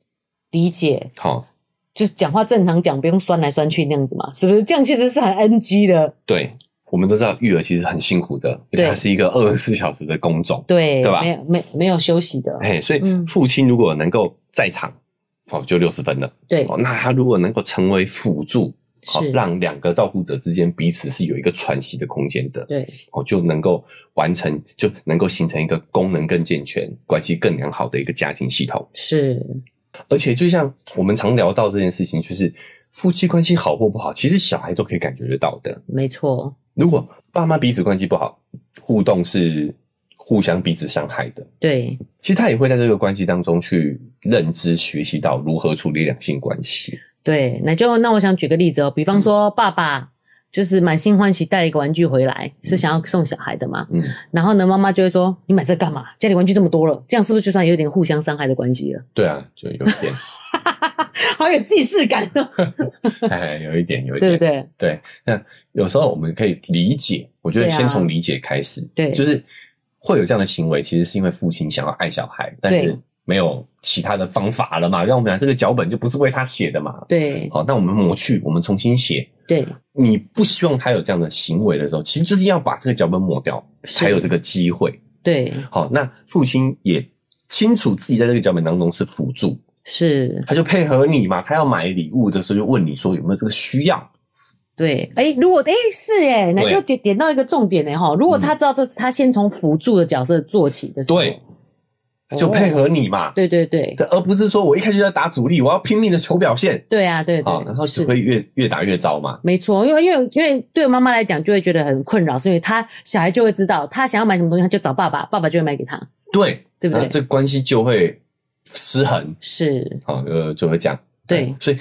理解。好，就讲话正常讲，不用酸来酸去那样子嘛，是不是？这样其实是很 NG 的。对。我们都知道育儿其实很辛苦的，而且它是一个二十四小时的工种，对对吧？没有没没有休息的，哎，所以父亲如果能够在场，哦，就六十分了。对，哦，那他如果能够成为辅助，好，让两个照顾者之间彼此是有一个喘息的空间的，对，哦，就能够完成，就能够形成一个功能更健全、关系更良好的一个家庭系统。是，而且就像我们常聊到这件事情，就是夫妻关系好或不好，其实小孩都可以感觉得到的。没错。如果爸妈彼此关系不好，互动是互相彼此伤害的。对，其实他也会在这个关系当中去认知、学习到如何处理两性关系。对，那就那我想举个例子哦，比方说爸爸就是满心欢喜带了一个玩具回来，嗯、是想要送小孩的嘛。嗯，然后呢，妈妈就会说：“你买这干嘛？家里玩具这么多了，这样是不是就算有点互相伤害的关系了？”对啊，就有一点。好有既视感哦，哎，有一点，有一点，对不对？对，那有时候我们可以理解，我觉得先从理解开始，对，就是会有这样的行为，其实是因为父亲想要爱小孩，但是没有其他的方法了嘛。让我们讲这个脚本就不是为他写的嘛，对。好，那我们抹去，我们重新写。对，你不希望他有这样的行为的时候，其实就是要把这个脚本抹掉，才有这个机会。对，好，那父亲也清楚自己在这个脚本当中是辅助。是，他就配合你嘛，他要买礼物的时候就问你说有没有这个需要。对，哎、欸，如果哎、欸、是哎，那就点点到一个重点哎哈，如果他知道这是他先从辅助的角色做起的时候，对，就配合你嘛。对对对，而不是说我一开始就要打主力，我要拼命的求表现。对啊，对对，然后只会越越打越糟嘛。没错，因为因为因为对妈妈来讲就会觉得很困扰，所以她小孩就会知道他想要买什么东西，他就找爸爸，爸爸就会买给他。对，对不对？这关系就会失衡。是，好，呃，就会这样。对，所以。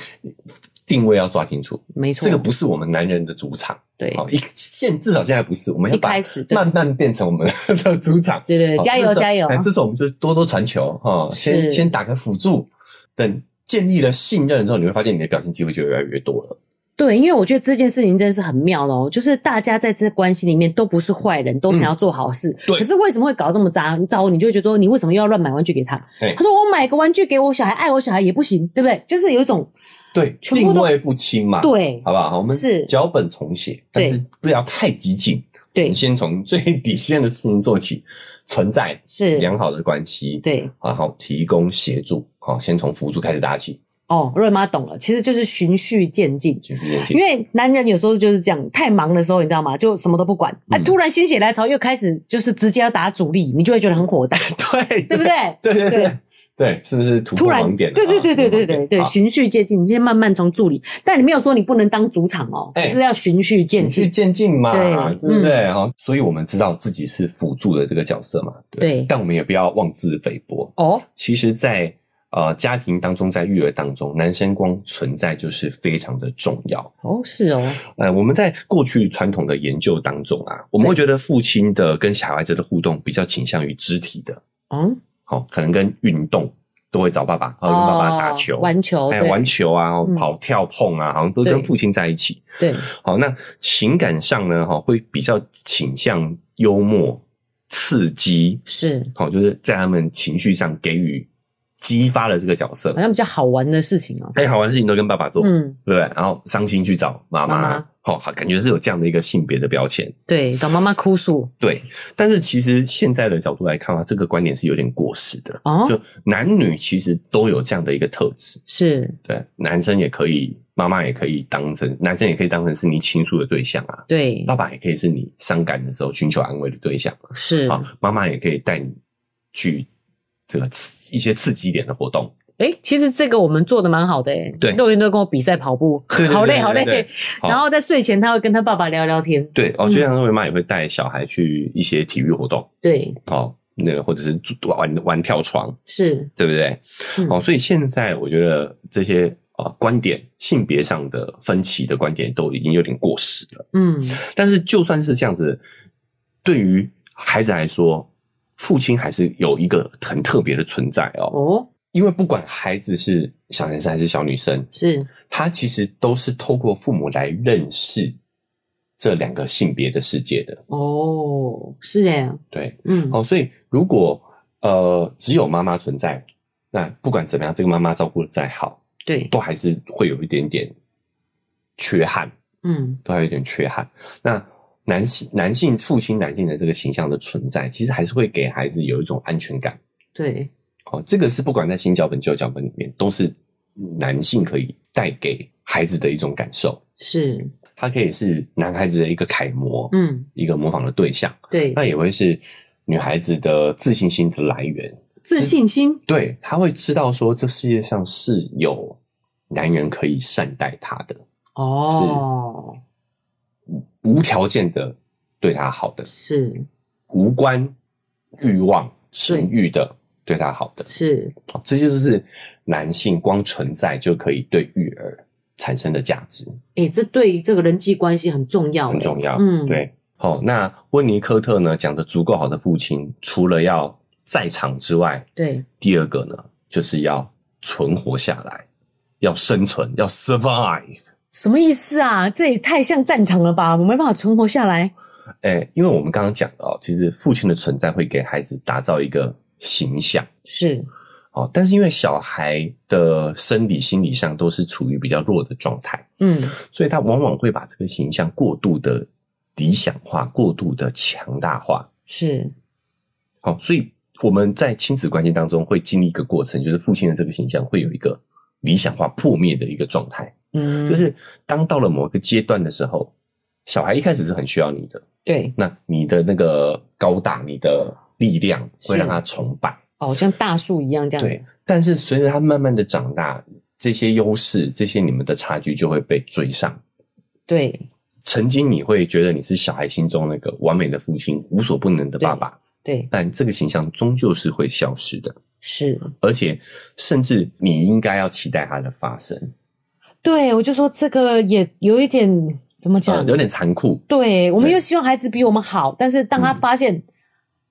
定位要抓清楚，没错，这个不是我们男人的主场。对，好，一现至少现在不是，我们要把慢慢变成我们的 主场。对对，加油加油！这时候我们就多多传球哈，先先打个辅助，等建立了信任之后，你会发现你的表现机会就越来越多了。对，因为我觉得这件事情真的是很妙的哦，就是大家在这关系里面都不是坏人，都想要做好事。对，可是为什么会搞这么渣？糟，你就会觉得说，你为什么又要乱买玩具给他？他说我买个玩具给我小孩，爱我小孩也不行，对不对？就是有一种。对，定位不清嘛，对，好不好？我们是脚本重写，但是不要太激进。对，你先从 最底线的事情做起，存在是良好的关系，对，然后提供协助，好，先从辅助开始打起。哦，瑞妈懂了，其实就是循序渐进，循序渐进。因为男人有时候就是这样，太忙的时候，你知道吗？就什么都不管，啊，突然心血来潮又开始就是直接要打主力，你就会觉得很火大，对，对不对？对 对对。对，是不是突破盲点？对对对对对对对，循序渐进，你先慢慢从助理，但你没有说你不能当主场哦，是要循序渐进，循序渐进嘛，对。不对？哈，所以我们知道自己是辅助的这个角色嘛，对，但我们也不要妄自菲薄。哦。其实，在呃家庭当中，在育儿当中，男生光存在就是非常的重要。哦，是哦。呃，我们在过去传统的研究当中啊，我们会觉得父亲的跟小孩子的互动比较倾向于肢体的，嗯。好，可能跟运动都会找爸爸，哦跟爸爸打球、玩球，还有玩球啊，跑跳碰啊，好像都跟父亲在一起。对，好，那情感上呢，哈，会比较倾向幽默、刺激，是，好，就是在他们情绪上给予激发了这个角色，好像比较好玩的事情哦。哎，好玩的事情都跟爸爸做，嗯，对不对？然后伤心去找妈妈。好，好，感觉是有这样的一个性别的标签。对，找妈妈哭诉。对，但是其实现在的角度来看的话，这个观点是有点过时的。哦，就男女其实都有这样的一个特质。是，对，男生也可以，妈妈也可以当成，男生也可以当成是你倾诉的对象啊。对，爸爸也可以是你伤感的时候寻求安慰的对象。是，啊，妈妈也可以带你去这个刺一些刺激一点的活动。哎，其实这个我们做的蛮好的哎，对，肉圆都跟我比赛跑步，好累好累。然后在睡前他会跟他爸爸聊聊天。对，哦，就像肉圆妈也会带小孩去一些体育活动。对，哦，那个或者是玩玩跳床，是对不对？哦，所以现在我觉得这些啊观点性别上的分歧的观点都已经有点过时了。嗯，但是就算是这样子，对于孩子来说，父亲还是有一个很特别的存在哦。哦。因为不管孩子是小男生还是小女生，是他其实都是透过父母来认识这两个性别的世界的。哦，是这样。对，嗯，哦，所以如果呃只有妈妈存在，那不管怎么样，这个妈妈照顾的再好，对，都还是会有一点点缺憾。嗯，都还有一点缺憾。那男性男性父亲男性的这个形象的存在，其实还是会给孩子有一种安全感。对。哦，这个是不管在新脚本旧脚本里面，都是男性可以带给孩子的一种感受。是，他可以是男孩子的一个楷模，嗯，一个模仿的对象。对，那也会是女孩子的自信心的来源。自信心，对，他会知道说这世界上是有男人可以善待他的。哦，是无条件的对他好的，是无关欲望情欲的。对他好的是，这就是男性光存在就可以对育儿产生的价值。诶，这对这个人际关系很重要，很重要。嗯，对。好，那温尼科特呢讲的足够好的父亲，除了要在场之外，对，第二个呢就是要存活下来，要生存，要 survive。什么意思啊？这也太像战场了吧？我没办法存活下来。诶，因为我们刚刚讲了哦，其实父亲的存在会给孩子打造一个。形象。是，哦，但是因为小孩的生理、心理上都是处于比较弱的状态，嗯，所以他往往会把这个形象过度的理想化、过度的强大化，是，好，所以我们在亲子关系当中会经历一个过程，就是父亲的这个形象会有一个理想化破灭的一个状态，嗯，就是当到了某一个阶段的时候，小孩一开始是很需要你的，对，那你的那个高大，你的。力量会让他崇拜哦，像大树一样这样。对，但是随着他慢慢的长大，这些优势，这些你们的差距就会被追上。对，曾经你会觉得你是小孩心中那个完美的父亲，无所不能的爸爸。对，对，但这个形象终究是会消失的。是，而且甚至你应该要期待它的发生。对，我就说这个也有一点怎么讲，呃，有点残酷。对，我们又希望孩子比我们好，但是当他发现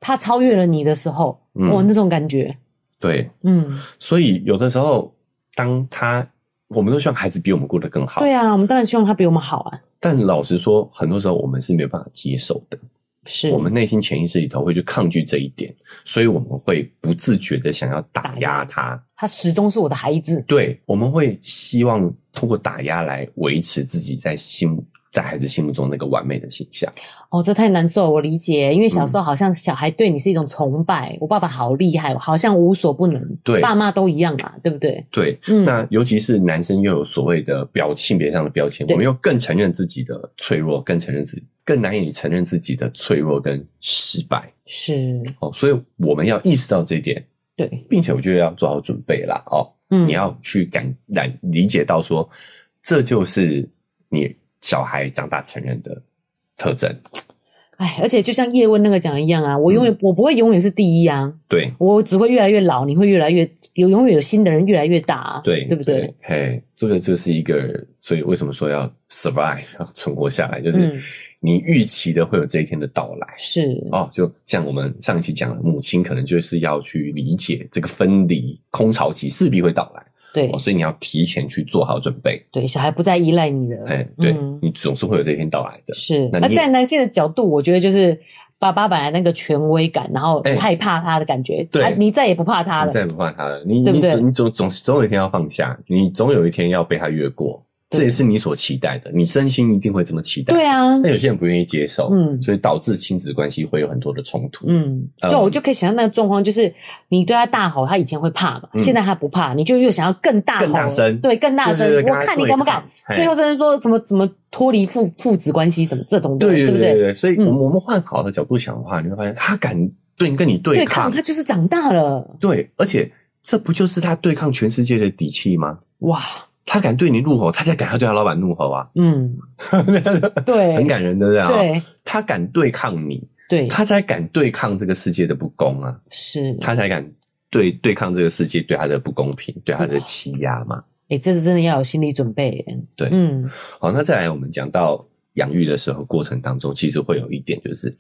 他超越了你的时候，嗯，哦，那种感觉。对，嗯，所以有的时候，当他我们都希望孩子比我们过得更好。对啊，我们当然希望他比我们好啊。但老实说，很多时候我们是没有办法接受的。是我们内心潜意识里头会去抗拒这一点，所以我们会不自觉的想要打压他。他始终是我的孩子。对，我们会希望通过打压来维持自己在心。在孩子心目中那个完美的形象，哦，这太难受了。我理解，因为小时候好像小孩对你是一种崇拜，嗯、我爸爸好厉害，好像无所不能。对，爸妈都一样嘛，对不对？对，嗯。那尤其是男生又有所谓的标性别上的标签，我们又更承认自己的脆弱，更承认自己，更难以承认自己的脆弱跟失败。是哦，所以我们要意识到这一点，对，并且我觉得要做好准备啦。哦，嗯，你要去感来理解到说，这就是你。小孩长大成人的特征，哎，而且就像叶问那个讲的一样啊，我永远、嗯、我不会永远是第一啊，对，我只会越来越老，你会越来越有，永远有新的人越来越大啊，对，对不对？对嘿，这个就是一个，所以为什么说要 survive 要存活下来，就是你预期的会有这一天的到来，是、嗯、哦，就像我们上一期讲的，母亲可能就是要去理解这个分离空巢期势必会到来。对、哦，所以你要提前去做好准备。对，小孩不再依赖你了。哎，对、嗯、你总是会有这一天到来的。是，那在男性的角度，我觉得就是爸爸本来那个权威感，然后害怕他的感觉，欸、对，你再也不怕他了，你再也不怕他了。你对对你总总总有一天要放下，你总有一天要被他越过。这也是你所期待的，你真心一定会这么期待。对啊，但有些人不愿意接受，嗯，所以导致亲子关系会有很多的冲突。嗯，就我就可以想象那个状况，就是你对他大吼，他以前会怕嘛，现在他不怕，你就又想要更大吼，更大声，对，更大声，我看你敢不敢。最后甚至说什么怎么脱离父父子关系什么这种的，对不对？对，所以我们我们换好的角度想的话，你会发现他敢对跟你对抗，他就是长大了。对，而且这不就是他对抗全世界的底气吗？哇！他敢对你怒吼，他才敢要对他老板怒吼啊！嗯，对，很感人，对不对？对，他敢对抗你，对，他才敢对抗这个世界的不公啊！是，他才敢对对抗这个世界对他的不公平，对他的欺压嘛？哎、欸，这是真的要有心理准备。对，嗯，好，那再来，我们讲到养育的时候，过程当中其实会有一点，就是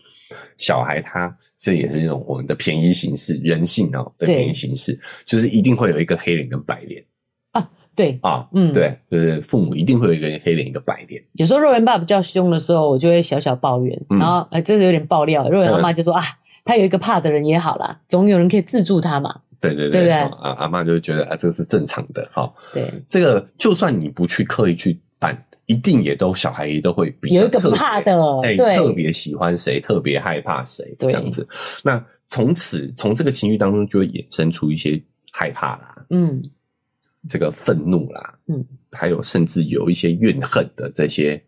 小孩他这也是一种我们的便宜形式，人性哦的便宜形式，就是一定会有一个黑脸跟白脸。对啊，嗯，对，就是父母一定会有一个黑脸，一个白脸。有时候肉圆爸比较凶的时候，我就会小小抱怨，嗯、然后哎，这个有点爆料。肉圆阿妈就说、嗯、啊，他有一个怕的人也好啦，总有人可以制住他嘛。对对对，对不对？啊，阿妈就觉得啊，这个是正常的哈。对，这个就算你不去刻意去办，一定也都小孩也都会比较有一个怕的，哎，特别喜欢谁，特别害怕谁，这样子。那从此从这个情绪当中就会衍生出一些害怕啦，嗯。这个愤怒啦，嗯，还有甚至有一些怨恨的这些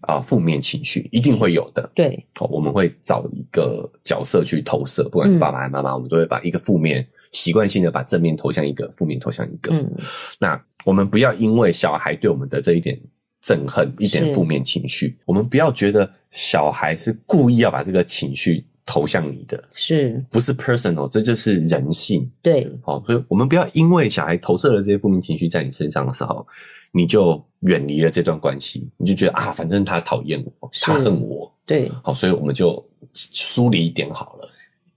啊负面情绪，一定会有的。对，哦，我们会找一个角色去投射，不管是爸爸还是妈妈，嗯，我们都会把一个负面习惯性的把正面投向一个，负面投向一个。嗯，那我们不要因为小孩对我们的这一点憎恨，一点负面情绪，我们不要觉得小孩是故意要把这个情绪。投向你的是不是 personal？这就是人性。对，好，所以我们不要因为小孩投射了这些负面情绪在你身上的时候，你就远离了这段关系，你就觉得啊，反正他讨厌我，他恨我，对，好，所以我们就疏离一点好了。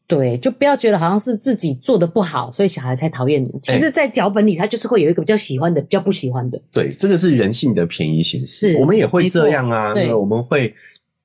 对，就不要觉得好像是自己做的不好，所以小孩才讨厌你。其实，在脚本里，他就是会有一个比较喜欢的，比较不喜欢的。对，这个是人性的便宜形式，我们也会这样啊，对，我们会。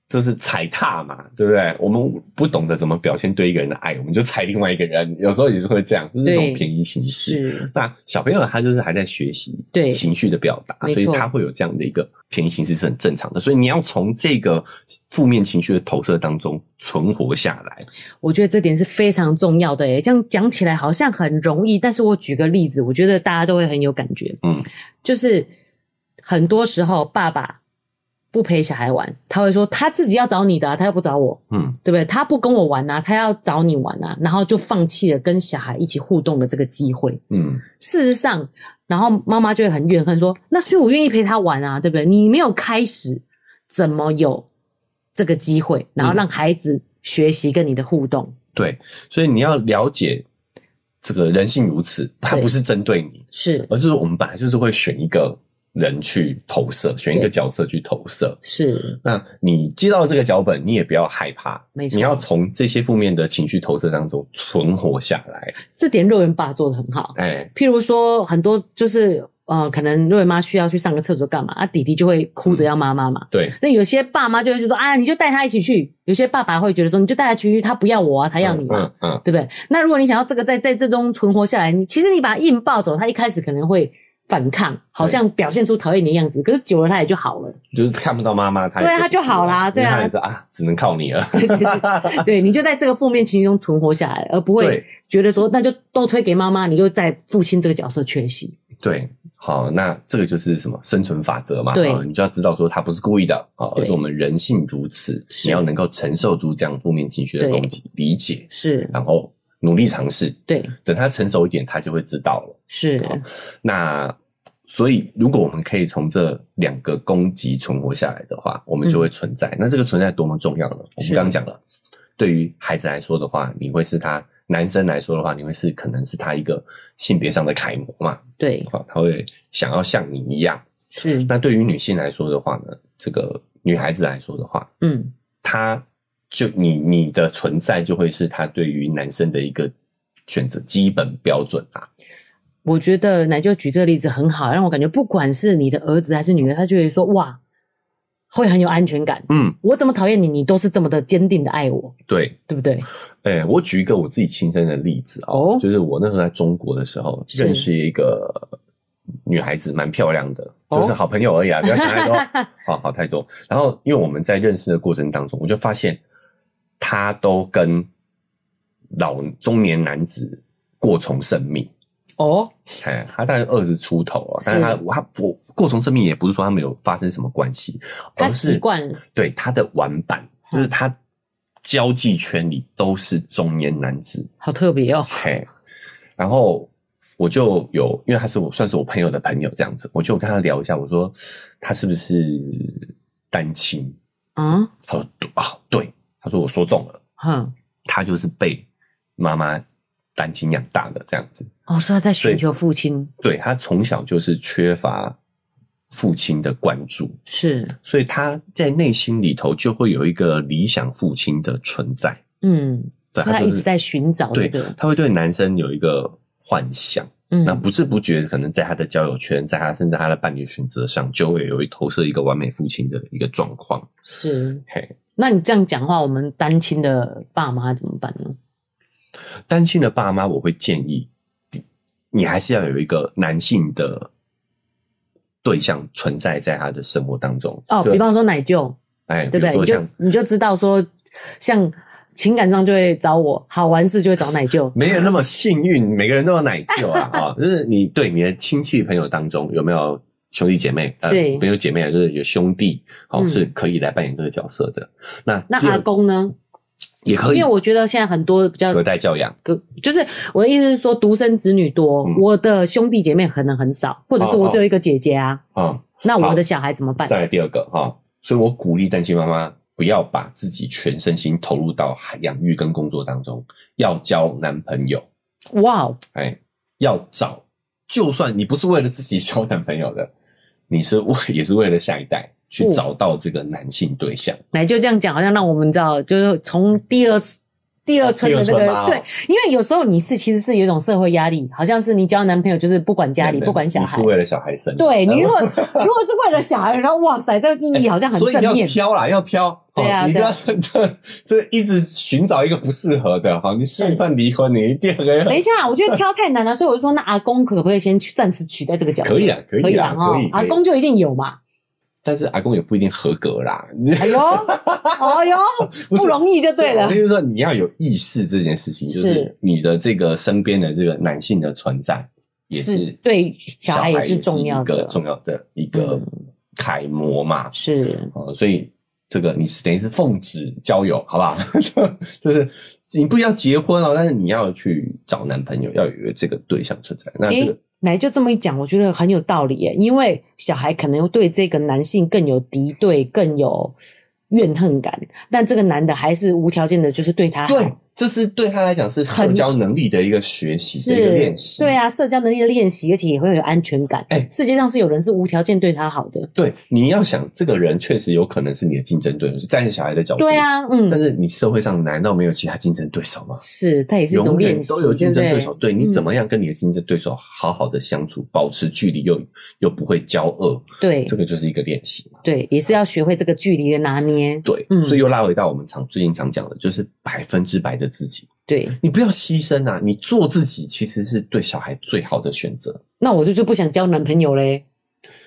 就是踩踏嘛，对不对？我们不懂得怎么表现对一个人的爱，我们就踩另外一个人。有时候也是会这样，就是一种便宜形式。那小朋友他就是还在学习对情绪的表达，所以他会有这样的一个便宜形式是很正常的。所以你要从这个负面情绪的投射当中存活下来，我觉得这点是非常重要的。诶，这样讲起来好像很容易，但是我举个例子，我觉得大家都会很有感觉。嗯，就是很多时候爸爸。不陪小孩玩，他会说他自己要找你的啊，他又不找我，嗯，对不对？他不跟我玩啊，他要找你玩啊，然后就放弃了跟小孩一起互动的这个机会，嗯。事实上，然后妈妈就会很怨恨说，那所以我愿意陪他玩啊，对不对？你没有开始，怎么有这个机会，然后让孩子学习跟你的互动？嗯、对，所以你要了解这个人性如此，他不是针对你，是，而是说我们本来就是会选一个。人去投射，选一个角色去投射。是，那你接到这个脚本，你也不要害怕。没错，你要从这些负面的情绪投射当中存活下来。这点肉圆爸做的很好。哎、欸，譬如说，很多就是呃，可能肉圆妈需要去上个厕所干嘛，啊，弟弟就会哭着要妈妈嘛。对。那有些爸妈就会说啊，你就带他一起去。有些爸爸会觉得说，你就带他去，他不要我啊，他要你嘛，嗯，嗯，对不对？那如果你想要这个在在这中存活下来，你其实你把他硬抱走，他一开始可能会。反抗，好像表现出讨厌你的样子，可是久了他也就好了，就是看不到妈妈，他对他就好啦，对啊，啊，只能靠你了，对，你就在这个负面情绪中存活下来，而不会觉得说那就都推给妈妈，你就在父亲这个角色缺席。对，好，那这个就是什么生存法则嘛？对，你就要知道说他不是故意的啊，而是我们人性如此，你要能够承受住这样负面情绪的攻击，理解。是，然后。努力尝试，对，等他成熟一点，他就会知道了。是，那所以，如果我们可以从这两个攻击存活下来的话，我们就会存在。嗯、那这个存在多么重要呢？我们刚刚讲了，对于孩子来说的话，你会是他；男生来说的话，你会是可能是他一个性别上的楷模嘛？对，他会想要像你一样。是。那对于女性来说的话呢？这个女孩子来说的话，嗯，她。就你你的存在就会是他对于男生的一个选择基本标准啊。我觉得奶就举这个例子很好，让我感觉不管是你的儿子还是女儿，他就会说哇，会很有安全感。嗯，我怎么讨厌你，你都是这么的坚定的爱我。对，对不对？哎、欸，我举一个我自己亲身的例子哦，就是我那时候在中国的时候认识一个女孩子，蛮漂亮的，就是好朋友而已啊，不要想太多，好 好太多。然后因为我们在认识的过程当中，我就发现。他都跟老中年男子过从甚密。哦，哎，他大概二十出头啊，但是他他不过从甚密，也不是说他没有发生什么关系，他习惯对他的玩伴，就是他交际圈里都是中年男子，好特别哦，嘿，然后我就有，因为他是我算是我朋友的朋友这样子，我就跟他聊一下，我说他是不是单亲？嗯，他说啊，对。他说：“我说中了，哼，他就是被妈妈单亲养大的这样子。哦，所以他在寻求父亲。对，他从小就是缺乏父亲的关注，是，所以他在内心里头就会有一个理想父亲的存在。嗯，对，他一直在寻找这个，他会对男生有一个幻想。嗯，那不知不觉可能在他的交友圈，在他甚至他的伴侣选择上，就会有一投射一个完美父亲的一个状况。是，嘿。”那你这样讲话，我们单亲的爸妈怎么办呢？单亲的爸妈，我会建议你还是要有一个男性的对象存在在他的生活当中。哦，比方说奶舅，哎，对不对？你就你就知道说，像情感上就会找我，好玩事就会找奶舅。没有那么幸运，每个人都有奶舅啊啊！就是你对你的亲戚朋友当中有没有？兄弟姐妹，呃，没有姐妹，就是有兄弟，哦，是可以来扮演这个角色的。嗯、那那阿公呢？也可以，因为我觉得现在很多比较隔代教养，隔就是我的意思是说，独生子女多，嗯，我的兄弟姐妹可能很少，或者是我只有一个姐姐啊。啊、哦哦，那我的小孩怎么办？再来第二个哈，所以我鼓励单亲妈妈不要把自己全身心投入到养育跟工作当中，要交男朋友。哇哦，哎，要找，就算你不是为了自己交男朋友的。你是为也是为了下一代去找到这个男性对象，来、哦、就这样讲，好像让我们知道，就是从第二次。第二春的那个对，因为有时候你是其实是有一种社会压力，好像是你交男朋友就是不管家里不管小孩，你是为了小孩生。对，你如果 如果是为了小孩，然后哇塞，这个意义好像很正面。所以要挑啦，要挑。对啊，你不要这 这一直寻找一个不适合的，好，你算算离婚，你一定很。等一下，我觉得挑太难了，所以我就说，那阿公可不可以先暂时取代这个角色？可以啊，可以啊，可以。阿公就一定有嘛。但是阿公也不一定合格啦。哎呦，哎呦，不容易就对了。就是说，你要有意识这件事情，就是你的这个身边的这个男性的存在，也是对小孩也是重要的，一个重要的一个楷模嘛。是，哦，所以这个你是等于是奉旨交友，好不好？就是你不要结婚哦，但是你要去找男朋友，要有一个这个对象存在。那这个，奶、就这么一讲，我觉得很有道理耶，因为小孩可能对这个男性更有敌对，更有怨恨感，但这个男的还是无条件的，就是对他好。这是对他来讲是社交能力的一个学习，的一个练习。对啊，社交能力的练习，而且也会有安全感。哎、欸，世界上是有人是无条件对他好的。对，你要想这个人确实有可能是你的竞争对手，是站在小孩的角度。对啊，嗯。但是你社会上难道没有其他竞争对手吗？是，他也是一种练习。都有竞争对手，对，你怎么样跟你的竞争对手好好的相处，嗯、保持距离又又不会交恶？对，这个就是一个练习嘛。对，也是要学会这个距离的拿捏。对，嗯，所以又拉回到我们常最近常讲的，就是百分之百的自己。对，你不要牺牲啊！你做自己其实是对小孩最好的选择。那我就就不想交男朋友嘞，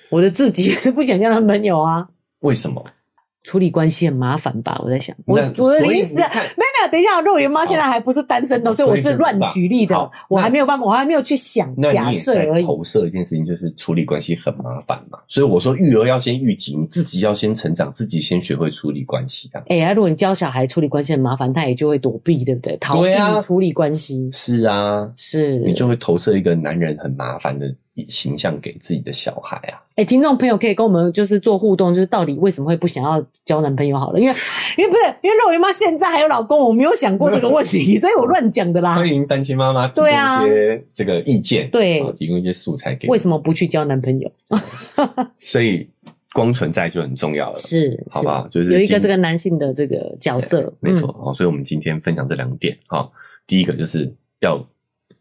我的自己是不想交男朋友啊。为什么？处理关系很麻烦吧？我在想，我我的意思啊，没有没有，等一下，肉圆妈现在还不是单身的，所以我是乱举例的，我还没有办法，我还没有去想假设而已。投射一件事情就是处理关系很麻烦嘛，所以我说育儿要先育己，你自己要先成长，自己先学会处理关系啊。哎呀，如果你教小孩处理关系很麻烦，他也就会躲避，对不对？逃避处理关系。是啊，是你就会投射一个男人很麻烦的。形象给自己的小孩啊！哎、欸，听众朋友可以跟我们就是做互动，就是到底为什么会不想要交男朋友？好了，因为因为不是因为肉圆妈现在还有老公，我没有想过这个问题，所以我乱讲的啦。欢迎单亲妈妈提供一些这个意见，对，提供一些素材给。为什么不去交男朋友？所以光存在就很重要了，是，好不好？就是有一个这个男性的这个角色，没错。好、嗯，所以我们今天分享这两点哈，第一个就是要。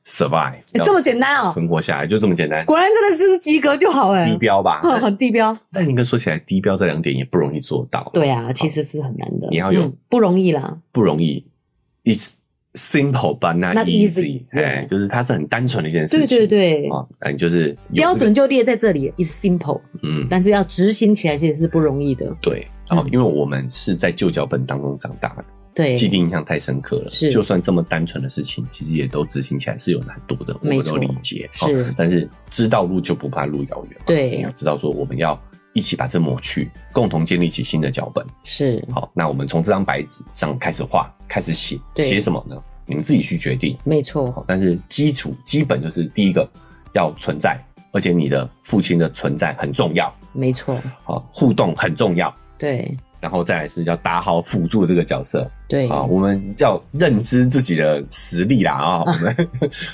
survive，欸、这么简单哦，存活下来就这么简单。果然真的是及格就好哎，低标吧，很 低标。但应该说起来，低标这两点也不容易做到。对啊，其实是很难的。你要有、嗯、不容易啦，不容易。It's simple but not, not easy。哎，就是它是很单纯的一件事情。对对对，啊，哎，就是标准就列在这里，It's simple。嗯，但是要执行起来其实是不容易的。对，然后因为我们是在旧脚本当中长大的。对，既定印象太深刻了。是，就算这么单纯的事情，其实也都执行起来是有难度的。我们都理解。是、哦，但是知道路就不怕路遥远。对，你要知道说我们要一起把这抹去，共同建立起新的脚本。是，好，那我们从这张白纸上开始画，开始写。写什么呢？你们自己去决定。没错。但是基础基本就是第一个要存在，而且你的父亲的存在很重要。没错。好，互动很重要。对。然后再来是要打好辅助这个角色，对。啊，我们要认知自己的实力啦啊，我们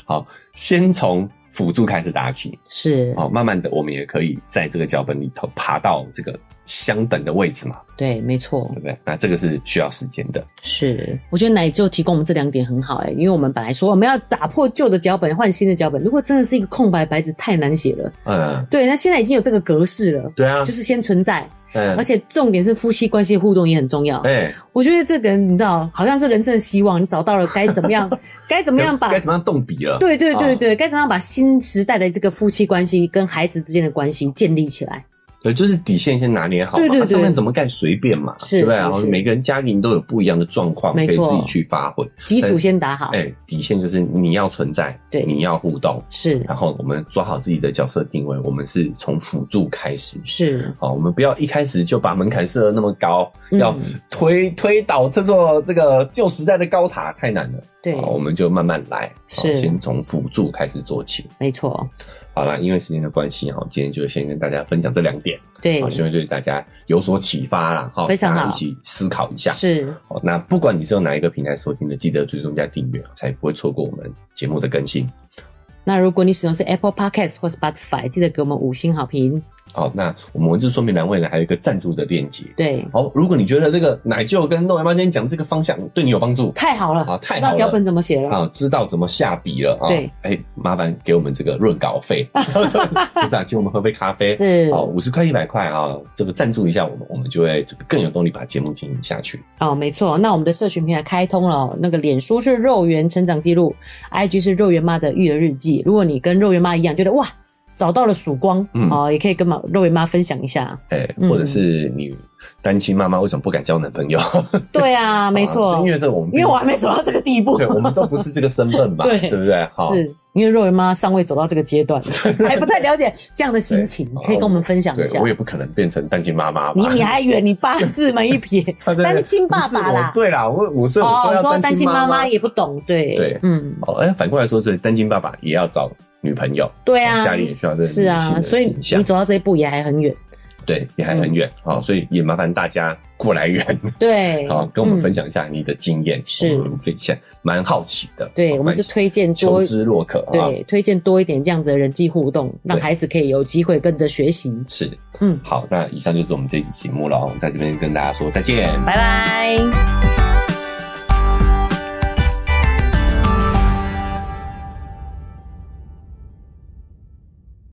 好先从辅助开始打起，是。哦，慢慢的我们也可以在这个脚本里头爬到这个相等的位置嘛，对，没错，对不对？那这个是需要时间的，是，我觉得奶就提供我们这两点很好哎，因为我们本来说我们要打破旧的脚本换新的脚本，如果真的是一个空白白纸太难写了，嗯，对，那现在已经有这个格式了，对啊，就是先存在。嗯，而且重点是夫妻关系互动也很重要。哎，我觉得这个你知道，好像是人生的希望。你找到了该怎么样，该怎么样把该怎么样动笔了？对对对对，该怎么样把新时代的这个夫妻关系跟孩子之间的关系建立起来？对，就是底线先拿捏好嘛，对对对，上面怎么盖随便嘛，是，对不对？然后每个人家庭都有不一样的状况，可以自己去发挥。基础先打好，哎，底线就是你要存在，对，你要互动，是。然后我们抓好自己的角色定位，我们是从辅助开始，是。好，我们不要一开始就把门槛设的那么高，要推推倒这座这个旧时代的高塔，太难了。对，我们就慢慢来，是，先从辅助开始做起，没错。好了，因为时间的关系哈，今天就先跟大家分享这两点，对，好，希望对大家有所启发啦，哈，非常好，一起思考一下，是。好，那不管你是用哪一个平台收听的，记得追踪加订阅，才不会错过我们节目的更新。那如果你使用是 Apple Podcast 或 Spotify，记得给我们五星好评。好，那我们文字说明栏位呢，还有一个赞助的链接。对，好，如果你觉得这个奶舅跟肉圆妈今天讲这个方向对你有帮助，太好了，啊，太好了，知道脚本怎么写了啊，知道怎么下笔了啊。对，哎、欸，麻烦给我们这个润稿费，不是啊，请我们喝杯咖啡，是，好，五十块一百块啊，这个赞助一下我们，我们就会这个更有动力把节目经营下去。哦，没错，那我们的社群平台开通了，那个脸书是肉圆成长记录，IG 是肉圆妈的育儿日记。如果你跟肉圆妈一样觉得哇。找到了曙光，好，也可以跟妈肉圆妈分享一下。哎，或者是你单亲妈妈为什么不敢交男朋友？对啊，没错，因为这我们因为我还没走到这个地步，对，我们都不是这个身份嘛，对，对不对？是因为肉圆妈尚未走到这个阶段，还不太了解这样的心情，可以跟我们分享一下。我也不可能变成单亲妈妈，你你还远，你八字门一撇，单亲爸爸啦。对啦，我五岁我说单亲妈妈也不懂，对对，嗯，哦，哎，反过来说，是单亲爸爸也要找。女朋友，对啊，家里也需要这个女性的形象，所以你走到这一步也还很远，对，也还很远啊，所以也麻烦大家过来人，对，好，跟我们分享一下你的经验，是，非常蛮好奇的，对，我们是推荐求知若渴，对，推荐多一点这样子的人际互动，让孩子可以有机会跟着学习，是，嗯，好，那以上就是我们这一期节目了，我们在这边跟大家说再见，拜拜。